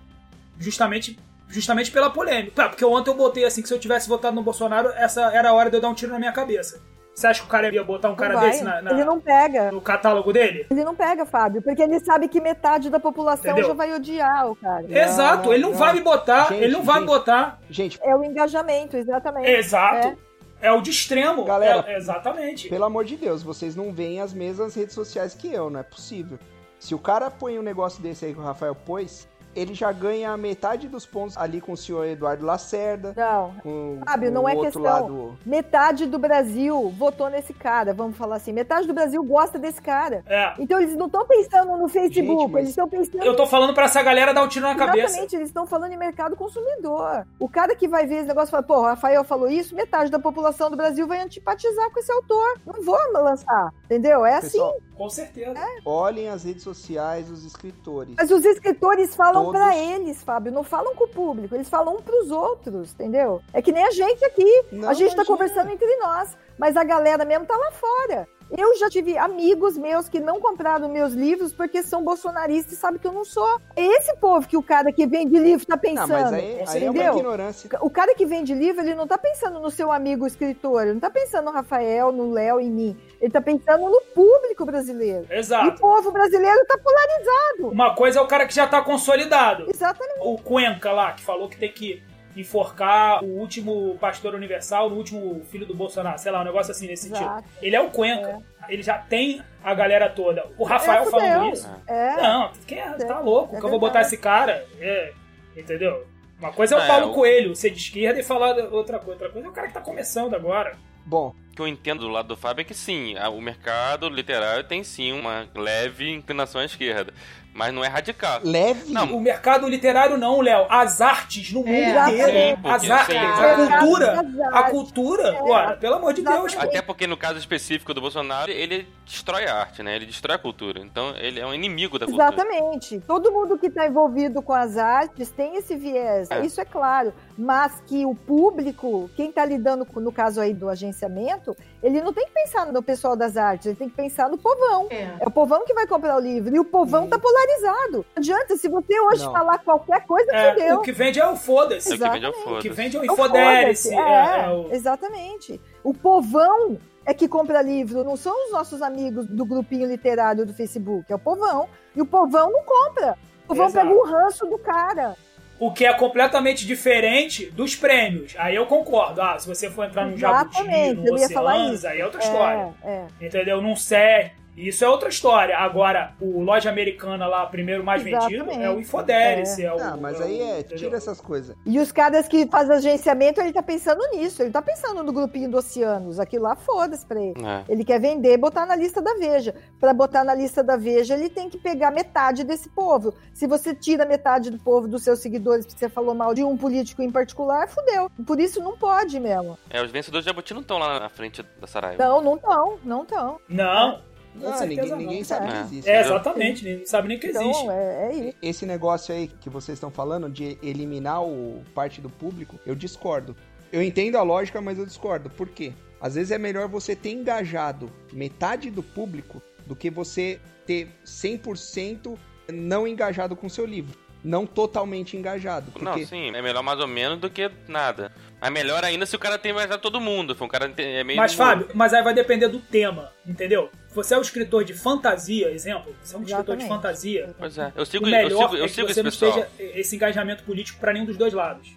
Justamente, justamente pela polêmica. Tá, porque ontem eu botei assim que se eu tivesse votado no Bolsonaro, essa era a hora de eu dar um tiro na minha cabeça. Você acha que o cara ia botar um cara Não vai. desse na, na- Ele não pega. no catálogo dele? Ele não pega, Fábio, porque ele sabe que metade da população Entendeu? já vai odiar o cara. Exato, não, ele não, não. vai me botar, Gente, ele não vai me gente. botar. Gente, É o engajamento, exatamente. Exato. É, o de extremo. Galera, É, exatamente. pelo amor de Deus, vocês não veem as mesmas redes sociais que eu, não é possível. Se o cara põe um negócio desse aí que o Rafael pôs, ele já ganha metade dos pontos ali com o senhor Eduardo Lacerda, Não. com, Fábio, com não o é outro questão. lado. Metade do Brasil votou nesse cara, vamos falar assim. Metade do Brasil gosta desse cara. É. Então eles não estão pensando no Facebook, Gente, mas- eles estão pensando. Eu tô falando pra essa galera dar um tiro na cabeça. Exatamente, eles estão falando em mercado consumidor. O cara que vai ver esse negócio e fala, pô, o Rafael falou isso, metade da população do Brasil vai antipatizar com esse autor. Não vou lançar, entendeu? É assim. Pessoal, Com certeza. olhem as redes sociais dos escritores. Mas os escritores falam Todos- pra eles, Fábio, não falam com o público, eles falam um pros outros, entendeu? É que nem a gente aqui. Não, a gente tá imagina. conversando entre nós, mas a galera mesmo tá lá fora. Eu já tive amigos meus que não compraram meus livros porque são bolsonaristas e sabem que eu não sou. É esse povo que o cara que vende livro tá Não, pensando. mas aí, aí é uma entendeu? ignorância. O cara que vende livro, ele não tá pensando no seu amigo escritor, ele não tá pensando no Rafael, no Léo, em mim. Ele tá pensando no público brasileiro. E o Exato. povo brasileiro tá polarizado. Uma coisa é o cara que já tá consolidado. Exatamente. O Cuenca lá, que falou que tem que enforcar o último pastor universal, o último filho do Bolsonaro, sei lá, um negócio assim nesse sentido. Exato. Ele é o Cuenca. Ele já tem a galera toda. O Rafael É, falando fudeu. isso. É. Não, quem é? tá louco É que eu vou botar esse cara. É, entendeu? Uma coisa é o É, Paulo o- Coelho ser de esquerda e falar outra coisa. Outra coisa é o cara que tá começando agora. Bom, O que eu entendo do lado do Fábio é que sim, o mercado literário tem sim uma leve inclinação à esquerda. Mas não é radical. Leve? Não, O mercado literário não, Léo. As artes no mundo É, inteiro. sim, As artes, sim, a cultura. A cultura, É. ora, pelo amor de Deus, pô. Até porque no caso específico do Bolsonaro, ele destrói a arte, né? Ele destrói a cultura. Então ele é um inimigo da cultura. Exatamente. Todo mundo que está envolvido com as artes tem esse viés, É. isso é claro. Mas que o público, quem está lidando com, no caso aí do agenciamento, ele não tem que pensar no pessoal das artes, ele tem que pensar no povão. É. É o povão que vai comprar o livro. E o povão tá polarizado. Não adianta, se você hoje Não. falar qualquer coisa, É, fudeu. o que vende é o foda-se. É o que vende é o O que foda-se. vende é o É o infodere-se. foda-se, É, É, é o- exatamente. O povão é que compra livro, não são os nossos amigos do grupinho literário do Facebook, é o povão. E o povão não compra. O povão Exato. pega o ranço do cara. O que é completamente diferente dos prêmios. Aí eu concordo. Ah, se você for entrar num Jabuti, no Oceanos, isso. aí é outra história. É, é. Entendeu? Num SER. Isso é outra história. Agora, o loja americana lá, primeiro mais vendido, Exatamente. é o Infodere-se. É. o- Ah, mas é aí é, entendeu? tira essas coisas. E os caras que fazem agenciamento, ele tá pensando nisso. Ele tá pensando no grupinho do Oceanos. Aquilo lá, foda-se pra ele. É. Ele quer vender e botar na lista da Veja. Para botar na lista da Veja, ele tem que pegar metade desse povo. Se você tira metade do povo dos seus seguidores porque você falou mal de um político em particular, fudeu. Por isso não pode mesmo. É, os vencedores de Jabuti não estão lá na frente da Saraiva. Não, não estão, não estão. Não. Com Não, certeza ninguém, não. ninguém sabe que É. existe. É, né? exatamente. Ninguém sabe nem que existe. Então, é, é isso. Esse negócio aí que vocês estão falando de eliminar o parte do público, eu discordo. Eu entendo a lógica, mas eu discordo. Por quê? Às vezes é melhor você ter engajado metade do público do que você ter 100% não engajado com seu livro. Não totalmente engajado. Porque... Não, sim, é melhor mais ou menos do que nada. É melhor ainda se o cara tem mais a todo mundo. Um cara é meio. Mas, Fábio, mas aí vai depender do tema, entendeu? Você é um escritor de fantasia, exemplo. Você é um escritor de fantasia. Pois é, eu sigo, o eu melhor sigo, eu é que você esse não pessoal. esteja esse engajamento político pra nenhum dos dois lados.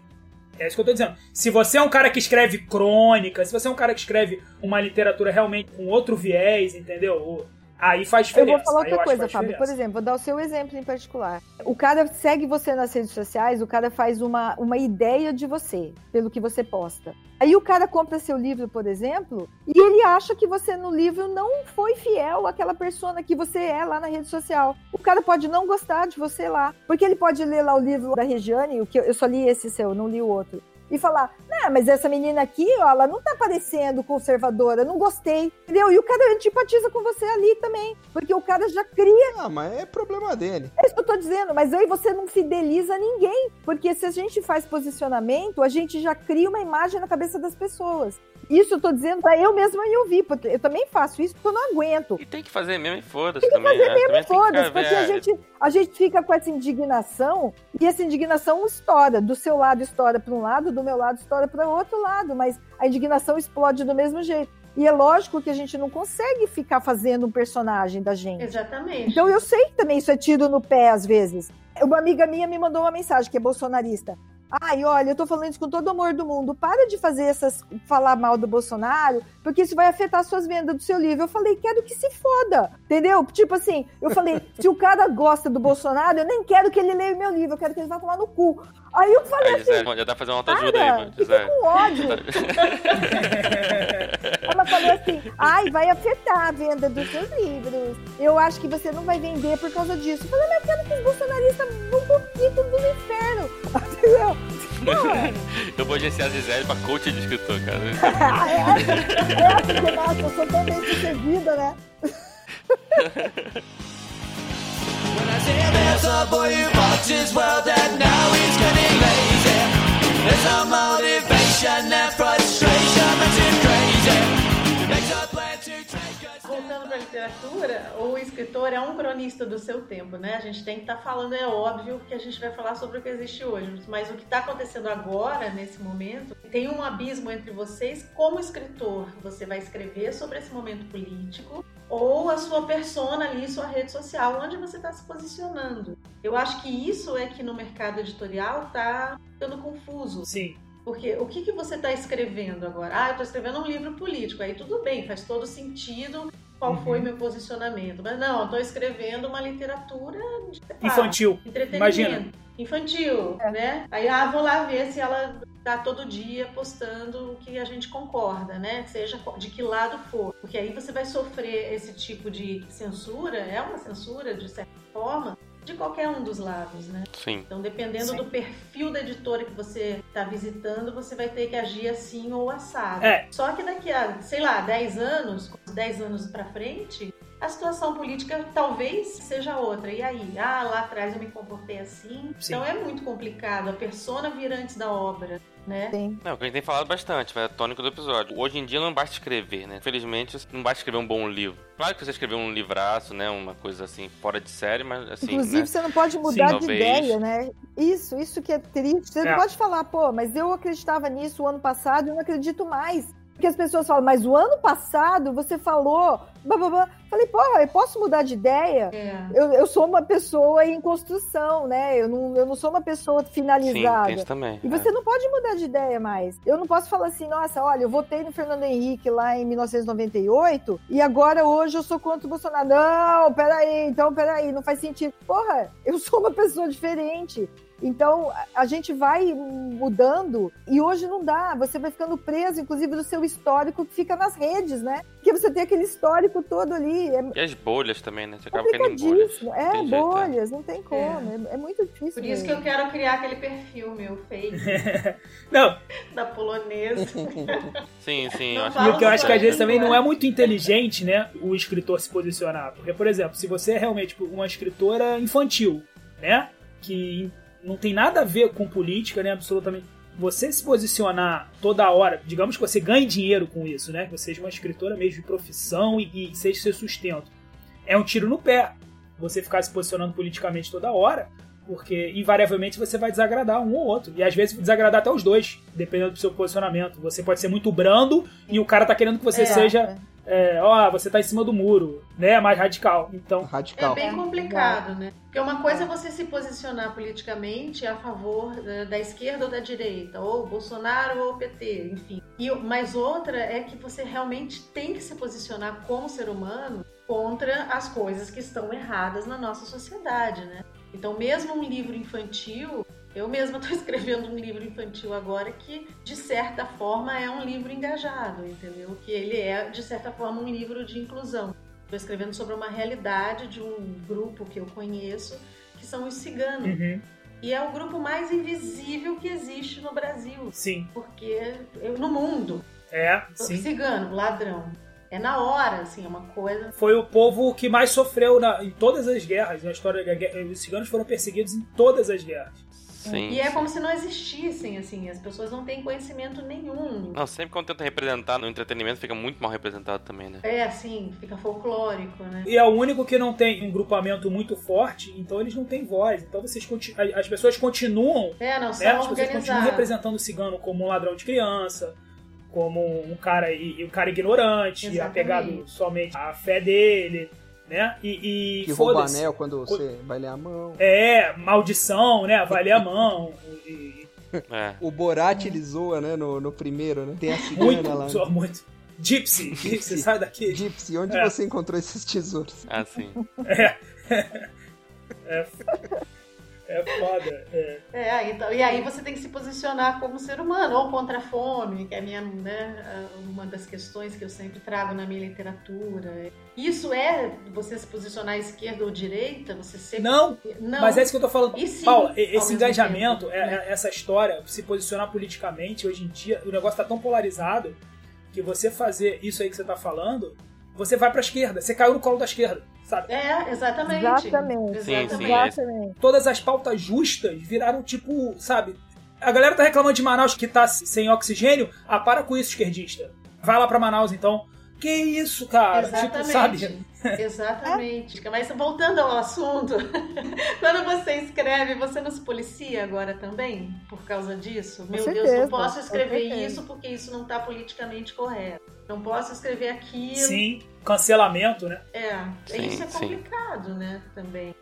É isso que eu tô dizendo. Se você é um cara que escreve crônica, se você é um cara que escreve uma literatura realmente com outro viés, entendeu? Aí faz Eu diferença. vou falar eu outra coisa, Fábio. Por exemplo, vou dar o seu exemplo em particular. O cara segue você nas redes sociais, o cara faz uma, uma ideia de você, pelo que você posta. Aí o cara compra seu livro, por exemplo, e ele acha que você no livro não foi fiel àquela persona que você é lá na rede social. O cara pode não gostar de você lá, porque ele pode ler lá o livro da Regiane, o que eu, eu só li esse seu, não li o outro. E falar, né, mas essa menina aqui, ó, ela não tá parecendo conservadora, não gostei, entendeu? E o cara antipatiza com você ali também, porque o cara já cria Ah, mas é problema dele. é isso que eu tô dizendo, mas aí você não fideliza ninguém. Porque se a gente faz posicionamento, a gente já cria uma imagem na cabeça das pessoas. Isso eu tô dizendo pra eu mesma me ouvir, porque eu também faço isso porque eu não aguento. E tem que fazer mesmo e foda-se também. Tem que Mesmo foda-se, porque a gente, a gente fica com essa indignação e essa indignação estoura. Do seu lado estoura para um lado, do meu lado estoura para o outro lado, mas a indignação explode do mesmo jeito. E é lógico que a gente não consegue ficar fazendo um personagem da gente. Exatamente. Então eu sei que também isso é tiro no pé às vezes. Uma amiga minha me mandou uma mensagem que é bolsonarista. Ai, olha, eu tô falando isso com todo o amor do mundo. Para de fazer essas. falar mal do Bolsonaro, porque isso vai afetar as suas vendas do seu livro. Eu falei, quero que se foda. Entendeu? Tipo assim, eu falei, se o cara gosta do Bolsonaro, eu nem quero que ele leia o meu livro, eu quero que ele vá tomar no cu. Aí eu falei Aí, assim, Gisele, já dá pra fazer uma autoajuda aí, mano. Gisele. com ódio. Ela falou assim: ai, vai afetar a venda dos seus livros. Eu acho que você não vai vender por causa disso. Eu falei, mas eu quero que os bolsonaristas vão tudo no inferno. Entendeu? Eu vou agenciar a Gisele pra coach de escritor, cara. é, é, é porque, nossa, eu sou tão bem sucedida, né? When I say there's a boy who bought his world and now. There's no motivation and frustration literatura, o escritor é um cronista do seu tempo, né? A gente tem que estar falando, é óbvio que a gente vai falar sobre o que existe hoje, mas o que está acontecendo agora, nesse momento, tem um abismo entre vocês como escritor. Você vai escrever sobre esse momento político ou a sua persona ali, sua rede social, onde você está se posicionando. Eu acho que isso é que no mercado editorial está ficando confuso. Sim. Porque o que, que você está escrevendo agora? Ah, eu estou escrevendo um livro político. Aí tudo bem, faz todo sentido qual Uhum. foi meu posicionamento. Mas não, eu estou escrevendo uma literatura de, Infantil. entretenimento. Imagina. Infantil, né? Aí, ah, vou lá ver se ela tá todo dia postando o que a gente concorda, né? Seja de que lado for. Porque aí você vai sofrer esse tipo de censura, é uma censura de certa forma, de qualquer um dos lados, né? Sim. Então, dependendo Sim. do perfil da editora que você está visitando, você vai ter que agir assim ou assado. É. Só que daqui a, sei lá, 10 anos, 10 anos pra frente, a situação política talvez seja outra. E aí? Ah, lá atrás eu me comportei assim. Sim. Então é muito complicado. A persona vir antes da obra, né? Sim. Não, o que a gente tem falado bastante, é tônico do episódio. Hoje em dia não basta escrever, né? Infelizmente, não basta escrever um bom livro. Claro que você escreveu um livraço, né? Uma coisa assim, fora de série, mas assim, Inclusive, né? você não pode mudar Sim, de talvez. ideia, né? Isso, isso que é triste. Você É. não pode falar, pô, mas eu acreditava nisso o ano passado e eu não acredito mais. Porque as pessoas falam, mas o ano passado você falou. Blá, blá, blá. Falei, porra, eu posso mudar de ideia? É. Eu, eu sou uma pessoa em construção, né? Eu não, eu não sou uma pessoa Sim, finalizada. isso também. E é. você não pode mudar de ideia mais. Eu não posso falar assim, nossa, olha, eu votei no Fernando Henrique lá em 1998 e agora hoje eu sou contra o Bolsonaro. Não, peraí, então peraí, não faz sentido. Porra, eu sou uma pessoa diferente. Então a- gente vai mudando e hoje não dá. Você vai ficando preso, inclusive, do seu histórico que fica nas redes, né? Porque você tem aquele histórico todo ali. É E as bolhas também, né? Você acaba caindo em bolhas. complicadíssimo. É, jeito, bolhas, não tem como. É, é muito difícil. Por isso que mesmo. eu quero criar aquele perfil meu fake Não, da polonesa. Sim, sim. Eu acho E o que eu acho que às vezes também não é muito inteligente, né, o escritor se posicionar. Porque, por exemplo, se você é realmente tipo, uma escritora infantil, né, que não tem nada a ver com política, né, absolutamente. Você se posicionar toda hora, digamos que você ganhe dinheiro com isso, né, que você seja uma escritora mesmo de profissão e, e seja seu sustento. É um tiro no pé. Você ficar se posicionando politicamente toda hora, porque invariavelmente você vai desagradar um ou outro. E às vezes desagradar até os dois, dependendo do seu posicionamento. Você pode ser muito brando e o cara tá querendo que você É. seja, é, ó, você tá em cima do muro, né? Mais radical. Então, É Radical. bem complicado, né? Porque uma coisa é você se posicionar politicamente a favor da, da esquerda ou da direita, ou Bolsonaro ou PT, enfim. E, mas outra é que você realmente tem que se posicionar como ser humano contra as coisas que estão erradas na nossa sociedade, né? Então, mesmo um livro infantil, eu mesma estou escrevendo um livro infantil agora que, de certa forma, é um livro engajado, entendeu? Que ele é, de certa forma, um livro de inclusão. Estou escrevendo sobre uma realidade de um grupo que eu conheço, que são os ciganos. uhum, E é o grupo mais invisível que existe no Brasil, sim, porque eu- no mundo, é, sim. cigano, ladrão, é na hora, assim, é uma coisa. Foi o povo que mais sofreu na- em todas as guerras. Na história da guerra, os ciganos foram perseguidos em todas as guerras. Sim. E é como se não existissem, assim, as pessoas não têm conhecimento nenhum. Não, sempre quando tenta representar no entretenimento fica muito mal representado também, né? É assim, fica folclórico, né? E é o único que não tem um grupamento muito forte, então eles não têm voz. Então vocês as as pessoas continuam É, não né? são As pessoas continuam representando o cigano como um ladrão de criança, como um cara, e, e um cara ignorante, Exatamente. apegado somente à fé dele, né? E, e Que rouba anel quando você vai ler a mão. É, maldição, né? Vai ler a mão. E, É. O Borat ele zoa, né, no, no primeiro, né? Tem a e cigana muito, lá. só muito. Gypsy, Gypsy, sai daqui. Gypsy, onde É. você encontrou esses tesouros? Assim. É foda. É. É, então, e aí você tem que se posicionar como ser humano, ou contra a fome, que é minha, né, uma das questões que eu sempre trago na minha literatura. Isso é você se posicionar esquerda ou direita, você ser. Não, Não. mas é isso que eu tô falando. E sim, Paula, esse engajamento, tempo, é- né? é- essa história, se posicionar politicamente, hoje em dia, o negócio tá tão polarizado que você fazer isso aí que você tá falando, você vai pra esquerda, você caiu no colo da esquerda, sabe? É, exatamente. Exatamente. Sim, sim, Exatamente. é. Exatamente. Todas as pautas justas viraram tipo, sabe? A galera tá reclamando de Manaus que tá sem oxigênio. Ah, para com isso, esquerdista. Vai lá pra Manaus então. Que isso, cara? Tipo, Exatamente. sabe? Exatamente. Mas voltando ao assunto, quando você escreve, você não se policia agora também por causa disso? Meu Deus, não posso escrever isso porque isso não está politicamente correto. Não posso escrever aquilo. Sim, cancelamento, né? É, Sim, isso é sim. complicado, né? Também.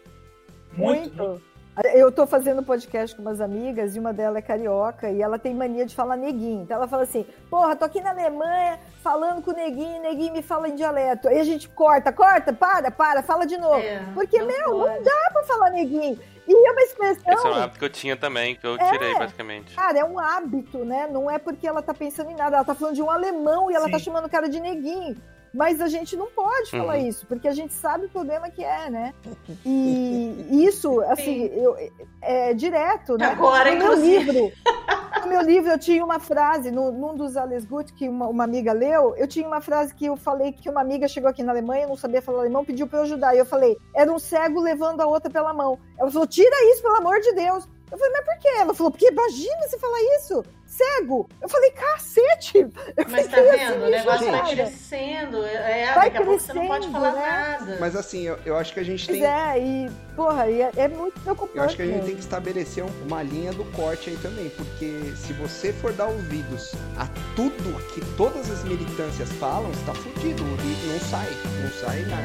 Muito. Muito. Eu tô fazendo podcast com umas amigas e uma delas é carioca e ela tem mania de falar neguinho. Então ela fala assim: porra, tô aqui na Alemanha falando com o neguinho, o neguinho me fala em dialeto. Aí a gente corta, corta, para, para, fala de novo. É, Porque, não meu, pode. não dá pra falar neguinho. E é uma expressão. Esse é um hábito que eu tinha também, que eu tirei, basicamente. Cara, é um hábito, né? Não é porque ela tá pensando em nada. Ela tá falando de um alemão e ela Sim. tá chamando o cara de neguinho. Mas a gente não pode falar Uhum. isso, porque a gente sabe o problema que é, né? E isso, assim, eu, é direto, né? Agora, no meu inclusive. livro, no meu livro eu tinha uma frase, no, num dos Alles Gut, que uma, uma amiga leu, eu tinha uma frase que eu falei que uma amiga chegou aqui na Alemanha, não sabia falar alemão, pediu pra eu ajudar. E eu falei, era um cego levando a outra pela mão. Ela falou, tira isso, pelo amor de Deus. Eu falei, mas por quê? Ela falou, porque imagina você falar isso, cego. Eu falei, cacete. Eu Mas tá fiquei vendo? assim, o negócio vai crescendo. É, Vai daqui a pouco você não pode crescendo, falar né? nada. Mas assim, eu, eu acho que a gente Pois tem. é, e, porra, e é, é muito preocupante. Eu acho que a gente mesmo. tem que estabelecer um- uma linha do corte aí também, porque se você for dar ouvidos a tudo que todas as militâncias falam, você tá fudido. O livro não sai, não sai nada.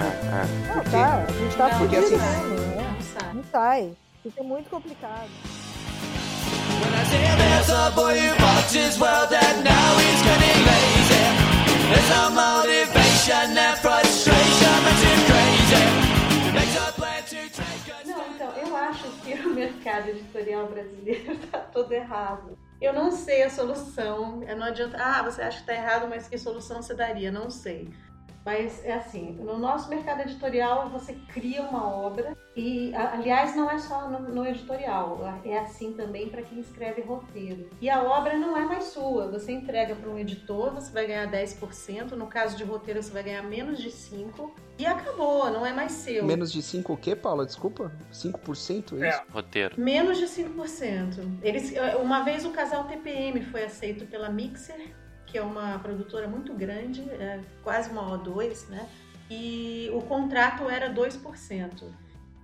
Ah, ah. Não, tá, a gente tá Não, fudido porque assim- mesmo, né? Não sabe. Não sai. Fica muito complicado. Não, então, eu acho que o mercado editorial brasileiro tá todo errado. Eu não sei a solução. Não adianta. Ah, você acha que tá errado, mas que solução você daria? Não sei. Mas é assim, no nosso mercado editorial você cria uma obra e, aliás, não é só no, no editorial, é assim também para quem escreve roteiro. E a obra não é mais sua, você entrega para um editor, você vai ganhar 10%, no caso de roteiro você vai ganhar menos de 5% e acabou, não é mais seu. Menos de 5 o quê, Paula? Desculpa? 5% é É. isso? Roteiro. Menos de 5%. Eles, uma vez o casal TPM foi aceito pela Mixer, que é uma produtora muito grande, é quase uma O2, né? E o contrato era 2%.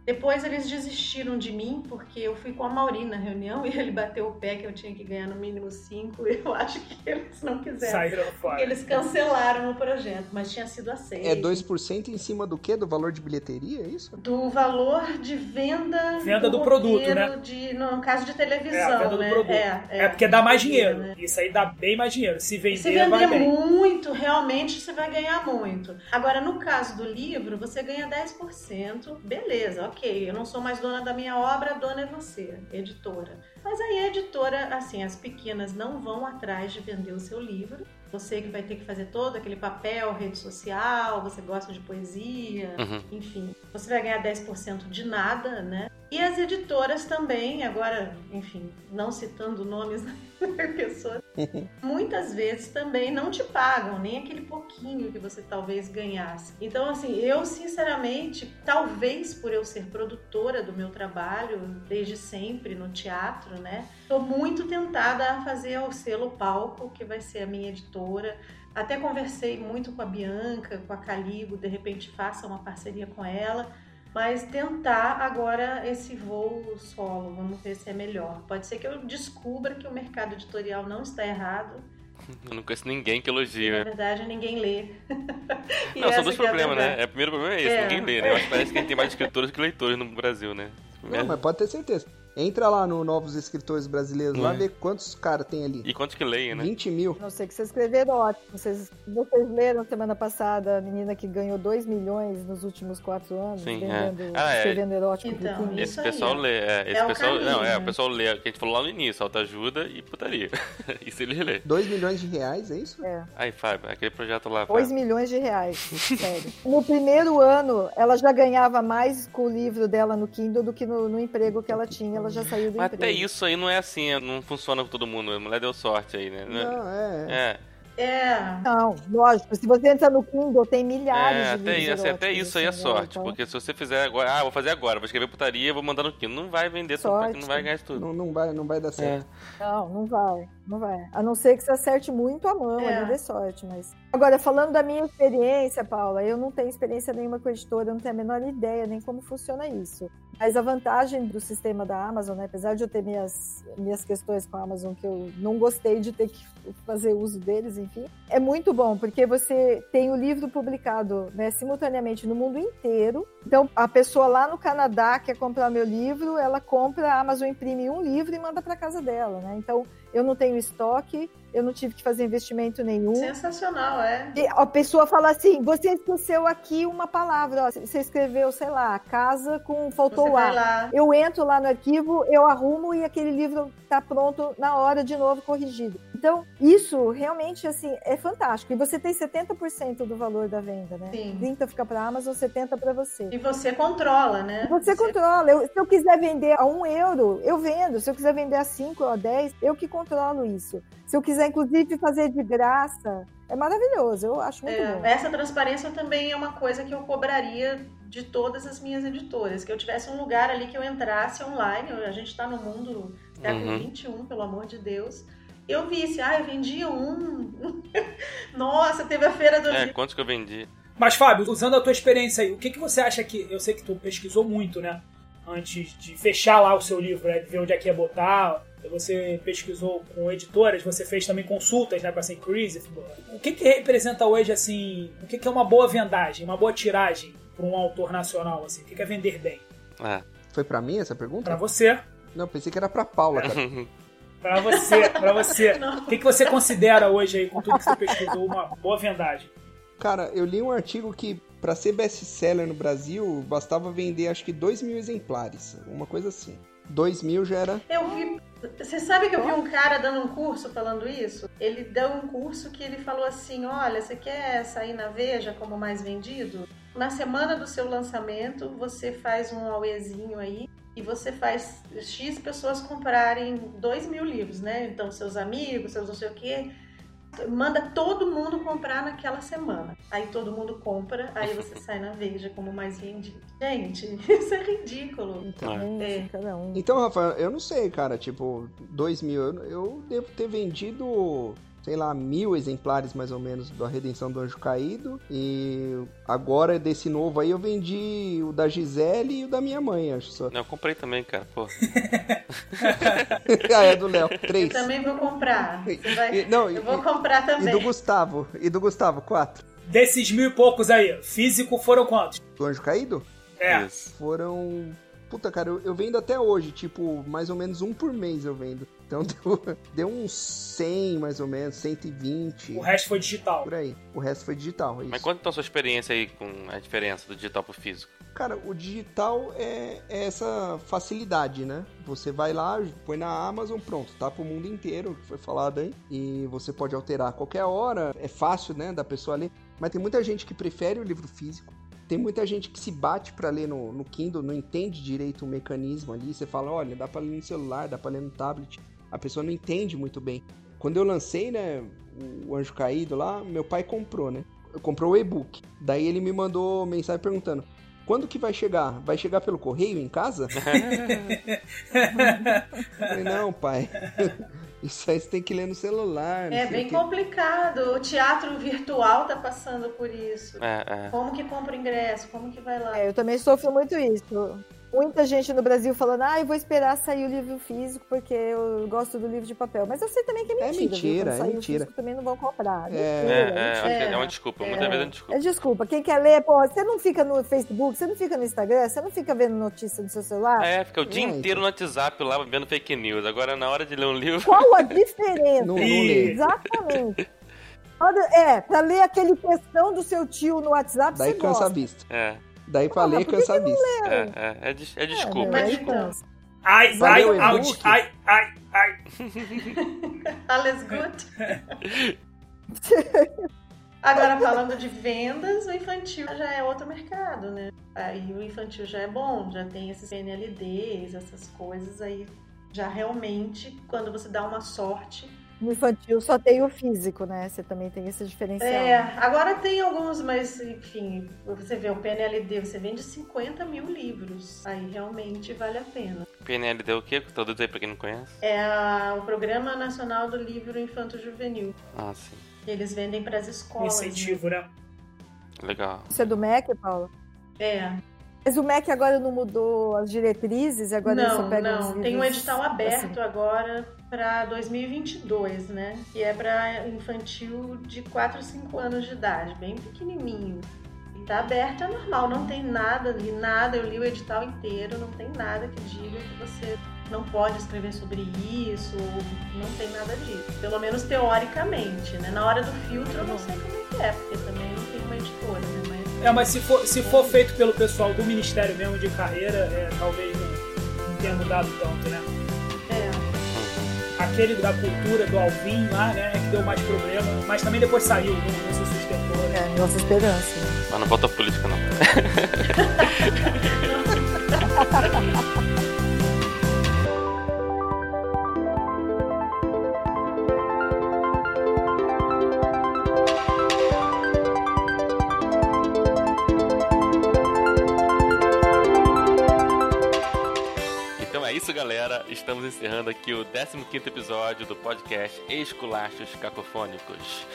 Depois eles desistiram de mim, porque eu fui com a Mauri na reunião e ele bateu o pé que eu tinha que ganhar no mínimo 5. Eu acho que eles não quiseram. Saíram fora. Eles cancelaram o projeto, mas tinha sido aceito. É 2% em cima do quê? Do valor de bilheteria, é isso? Do valor de venda, Venda do produto, roteiro né? De, no caso de televisão, É, venda do né? produto. É, É, porque dá mais dinheiro. né? Isso aí dá bem mais dinheiro. Se vender, Se vai vender bem. muito, realmente você vai ganhar muito. Agora, no caso do livro, você ganha 10%, beleza, ok. Eu não sou mais dona da minha obra, a dona é você, editora. Mas aí a editora, assim, as pequenas não vão atrás de vender o seu livro. Você que vai ter que fazer todo aquele papel, rede social, você gosta de poesia, Uhum. enfim, você vai ganhar 10% de nada, né? E as editoras também, agora, enfim, não citando nomes muitas vezes também não te pagam nem aquele pouquinho que você talvez ganhasse. Então, assim, eu sinceramente, talvez por eu ser produtora do meu trabalho desde sempre no teatro, né? Tô muito tentada a fazer o selo Palco, que vai ser a minha editora. Até conversei muito com a Bianca, com a Caligo, de repente faça uma parceria com ela. Mas tentar agora esse voo solo, vamos ver se é melhor. Pode ser que eu descubra que o mercado editorial não está errado. Eu não conheço ninguém que e, na elogia. verdade, ninguém lê. E Não, são dois é problemas, né? É, o primeiro problema é esse, É. ninguém lê, né? Eu acho que parece que a gente tem mais escritores que leitores no Brasil, né? Não, mas pode ter certeza. Entra lá no Novos Escritores Brasileiros, lá É. ver quantos caras tem ali. E quantos que leem, né? 20 mil. Não sei que você escrever erótico. Vocês, vocês leram semana passada a menina que ganhou 2 milhões nos últimos 4 anos Sim, vendendo, é. Ah, é. escrevendo erótico Então, Esse aí, pessoal ó. lê, é, esse É o pessoal, não, é, o pessoal lê, o que a gente falou lá no início, autoajuda e putaria. Isso ele lê. 2 milhões de reais, é isso? É. Aí, Fábio, aquele projeto lá, 2 Fábio. milhões de reais, sério. No primeiro ano, ela já ganhava mais com o livro dela no Kindle do que no, no emprego que ela tinha. Ela já saiu do Mas emprego. até isso aí não é assim, não funciona com todo mundo. A mulher deu sorte aí, né? Não, é. É, É, Não, lógico. Se você entra no Kindle, tem milhares é, de até, livros isso, até isso aí é assim, né? sorte. Então, Porque se você fizer agora, ah, vou fazer agora, vou escrever putaria, vou mandar no Kindle. Não vai vender tudo, Sorte. não vai ganhar isso tudo. Não, não, vai, não vai dar certo. Não, não vai, não vai. A não ser que você acerte muito a mão É. ali, dê sorte, mas... Agora, falando da minha experiência, Paula, eu não tenho experiência nenhuma com editora, eu não tenho a menor ideia nem como funciona isso. Mas a vantagem do sistema da Amazon, né, apesar de eu ter minhas, minhas questões com a Amazon, que eu não gostei de ter que fazer uso deles, enfim, é muito bom, porque você tem o livro publicado né, simultaneamente no mundo inteiro. Então, a pessoa lá no Canadá quer comprar meu livro, ela compra, a Amazon imprime um livro e manda para casa dela, né? Então, eu não tenho estoque, eu não tive que fazer investimento nenhum. sensacional, é. E a pessoa fala assim: você esqueceu aqui uma palavra, ó, você escreveu, sei lá, casa com faltou Você A. lá. Eu entro lá no arquivo, eu arrumo e aquele livro tá pronto na hora de novo corrigido. Então isso realmente assim é fantástico. E você tem 70% do valor da venda, né? Sim. 30 fica para Amazon, 70 para você. E você controla, né? Você controla. Eu- se eu quiser vender a um euro, eu vendo. Se eu quiser vender a 5 ou a 10, eu que controlo isso. Se eu quiser, inclusive, fazer de graça, é maravilhoso. Eu acho muito É, bom. essa transparência também é uma coisa que eu cobraria de todas as minhas editoras, que eu tivesse um lugar ali que eu entrasse online, a gente está no mundo século Uhum. XXI, pelo amor de Deus, eu visse, ah, eu vendi um, nossa, teve a feira do É, livro. quantos que eu vendi? Mas, Fábio, usando a tua experiência aí, o que, que você acha que. Eu sei que tu pesquisou muito, né? Antes de fechar lá o seu livro, né? De ver onde é que ia botar. Você pesquisou com editoras, você fez também consultas né, com a. O que, que representa hoje, assim. O que, que é uma boa vendagem, uma boa tiragem para um autor nacional, assim? O que, que é vender bem? É. Foi pra mim essa pergunta? Para você. Não, pensei que era pra Paula, cara. Pra você, pra você. O que, que você considera hoje aí, com tudo que você pesquisou, uma boa vendagem? Cara, eu li um artigo que pra ser best-seller no Brasil, bastava vender acho que 2 mil exemplares. Uma coisa assim. 2 mil já era. Eu vi. Você sabe que eu vi um cara dando um curso falando isso? Ele deu um curso que ele falou assim: olha, você quer sair na Veja como mais vendido? Na semana do seu lançamento, você faz um auezinho aí e você faz X pessoas comprarem 2 mil livros, né? Então, seus amigos, seus não sei o quê. Manda todo mundo comprar naquela semana. Aí todo mundo compra, aí você sai na Veja como mais vendido. Gente, isso é ridículo. Então. É. Cada um. Então, Rafael, eu não sei, cara. Tipo, 2 mil. Eu, eu devo ter vendido, sei lá, mil exemplares mais ou menos da Redenção do Anjo Caído. E agora, desse novo aí, eu vendi o da Gisele e o da minha mãe, acho só. Não, eu comprei também, cara. Pô. ah, é do Léo. Eu Três. também vou comprar. Você vai- E- não, Eu e- vou comprar E também. do Gustavo. E do Gustavo, quatro. Desses mil e poucos aí, físico foram quantos? Do Anjo Caído? É. Isso. Foram. Puta, cara, eu, eu vendo até hoje, tipo, mais ou menos um por mês eu vendo. Então deu, deu uns 100, mais ou menos, 120. O resto foi digital. Por aí. O resto foi digital. é Mas Isso. conta então a sua experiência aí com a diferença do digital pro físico. Cara, o digital é, é essa facilidade, né? Você vai lá, põe na Amazon, pronto, tá pro mundo inteiro, que foi falado aí. E você pode alterar a qualquer hora. É fácil, né, da pessoa ler. Mas tem muita gente que prefere o livro físico. Tem muita gente que se bate pra ler no, no Kindle, não entende direito o mecanismo ali. Você fala, olha, dá pra ler no celular, dá pra ler no tablet. A pessoa não entende muito bem. Quando eu lancei, né, o Anjo Caído lá, meu pai comprou, né? Comprou o e-book. Daí ele me mandou mensagem perguntando: quando que vai chegar? Vai chegar pelo correio em casa? Falei, não, pai. Isso aí você tem que ler no celular. É bem o quê." complicado. O teatro virtual tá passando por isso. É, é. Como que compra o ingresso? Como que vai lá? É, eu também sofro muito isso. Muita gente no Brasil falando, ah, eu vou esperar sair o livro físico porque eu gosto do livro de papel. Mas eu sei também que é É mentira. viu? mentira, Quando é mentira. físico também não vão comprar. É. Mentira, É, é, É. é uma desculpa. Muitas vezes é uma desculpa. É desculpa. Quem quer ler, pô, você não fica no Facebook, você não fica no Instagram, você não fica vendo notícia no seu celular. É, fica o dia É, inteiro no WhatsApp lá vendo fake news. Agora, na hora de ler um livro. Qual a diferença? Não, não lê. Exatamente. É, pra ler aquele textão do seu tio no WhatsApp, Daí você cansa a gosta. vista. É, Daí pra Ah, vista. é, é, é, é desculpa. É, Mas meu, então. cansa. Ai, ai, ai, ai, ai. Alles good? Agora, falando de vendas, o infantil já é outro mercado, né? Aí o infantil já é bom, já tem esses PNLDs, essas coisas aí. Já realmente, quando você dá uma sorte. No infantil só tem o físico, né? Você também tem esse diferencial. É, agora tem alguns, mas enfim, você vê o PNLD, você vende 50 mil livros. Aí realmente vale a pena. PNLD o quê? Traduz aí pra quem não conhece. É a- o Programa Nacional do Livro Infanto Juvenil. Ah, sim. Eles vendem para as escolas. né? Incentivo, né? Legal. Isso é do MEC, Paulo? É. Mas o MEC agora não mudou as diretrizes? Agora Não, não. Tem um edital aberto assim. agora para 2022, né? Que é para infantil de 4 a 5 anos de idade, bem pequenininho. E tá aberto, é normal, não tem nada ali, nada. Eu li o edital inteiro, não tem nada que diga que você não pode escrever sobre isso, não tem nada disso. Pelo menos teoricamente, né? Na hora do filtro eu não sei como é é, porque também não tem uma editora, né? Mas É, mas se for, se for feito pelo pessoal do Ministério mesmo de carreira, é, talvez não tenha mudado tanto, né? Aquele da cultura do Alvin lá, né? Que deu mais problema. Mas também depois saiu, não, não se sustentou, né? É, nossa esperança. né? Mas não falta política, não. galera. Estamos encerrando aqui o 15º episódio do podcast Esculachos Cacofônicos.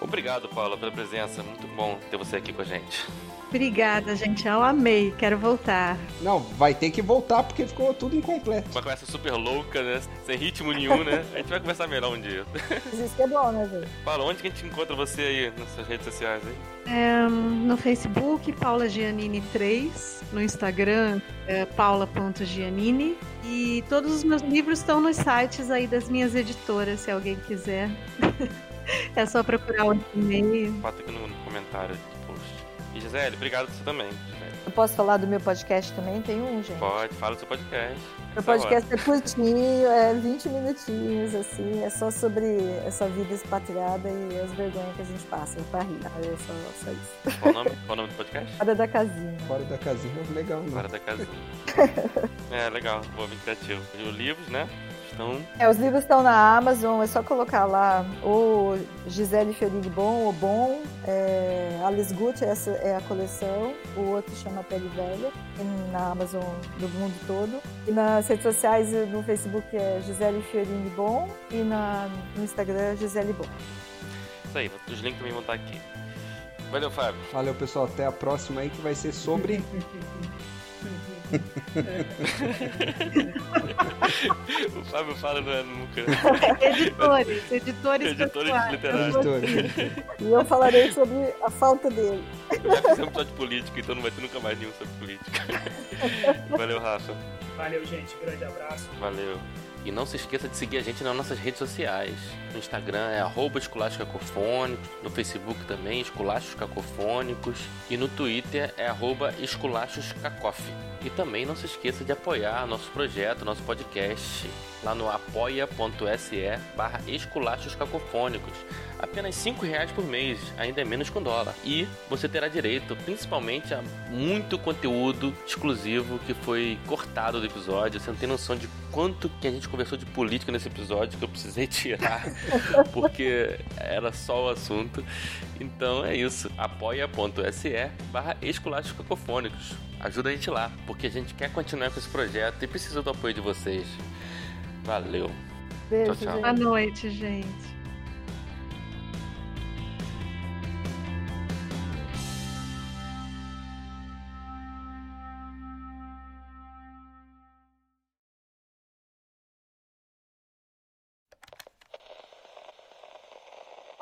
Obrigado, Paula, pela presença. Muito bom ter você aqui com a gente. Obrigada, gente. Eu amei. Quero voltar. Não, vai ter que voltar porque ficou tudo incompleto. Uma conversa super louca, né? Sem ritmo nenhum, né? A gente vai conversar melhor um dia. Isso que é bom, né, gente? Paula, onde que a gente encontra você aí nas suas redes sociais aí? É, no Facebook, Paula Giannini 3. No Instagram, é, paula.giannini. E todos os meus livros estão nos sites aí das minhas editoras, se alguém quiser. é só procurar o e-mail. Bota aqui no, comentário Gisele, obrigado você também. Gisele. Eu posso falar do meu podcast também? Tem um, gente. Pode, fala do seu podcast. Meu Essa hora. podcast é curtinho, é 20 minutinhos, assim, é só sobre essa vida expatriada e as vergonhas que a gente passa pra rir. É só, só isso. Qual o nome? Qual o nome do podcast? Fora da casinha. Fora da casinha, legal, né? Fora da casinha. é, legal. Boa, bem criativo. E os livros, né? Estão... É, os livros estão na Amazon, é só colocar lá o Gisele Fiorini Bom, o Bom, é, Alice Gucci, essa é a coleção, o outro chama Pele Velha, tem na Amazon do mundo todo. E nas redes sociais, no Facebook é Gisele Fiorini Bom e na, no Instagram Gisele Bom. Isso aí, os links também vão estar aqui. Valeu, Fábio. Valeu, pessoal. Até a próxima aí que vai ser sobre. o Fábio fala no nunca. Editores, editores, Editores literários. E eu falarei sobre a falta dele. Já fizemos episódio de política, então não vai ter nunca mais nenhum sobre política. Valeu, Rafa. Valeu, gente. Grande abraço. Valeu. E não se esqueça de seguir a gente nas nossas redes sociais. No Instagram é Esculachos Cacofônicos, no Facebook também, Esculachos Cacofônicos, e no Twitter é arroba Esculachos Cacof. E também não se esqueça de apoiar nosso projeto, nosso podcast, lá no apoia.se barra Esculachos Cacofônicos. Apenas 5 reais por mês, ainda é menos um dólar. E você terá direito, principalmente, a muito conteúdo exclusivo que foi cortado do episódio. Você não tem noção de quanto que a gente conversou de política nesse episódio que eu precisei tirar, porque era só o assunto. Então é isso, apoia.se barra Esculachos Cacofônicos. Ajuda a gente lá, porque a gente quer continuar com esse projeto e precisa do apoio de vocês. Valeu. Beijo, Tchau, tchau. gente. Boa noite, gente.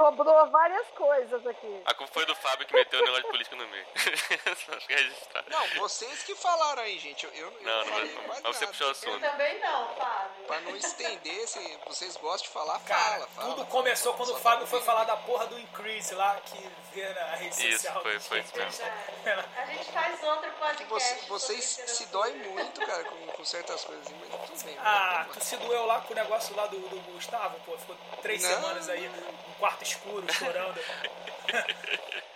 Cobrou várias coisas aqui. A culpa foi do Fábio que meteu o negócio de política no meio. Acho que é registrar. Não, vocês que falaram aí, gente. Eu, eu Não, não, falei não, mais mas você puxou o assunto. também não, Fábio. Pra não estender, se vocês gostam de falar, Cara, fala, fala. tudo fala. começou quando Só o Fábio tá foi falar da porra do Increase lá, que vê na rede Isso, social. foi, foi isso mesmo. A gente faz outro podcast. Você- vocês se doem muito, cara, com, com certas coisas, mas tudo bem. Ah, vamos tu se doeu lá com o negócio lá do, do Gustavo, pô. Ficou três Não. semanas aí, no quarto escuro, chorando.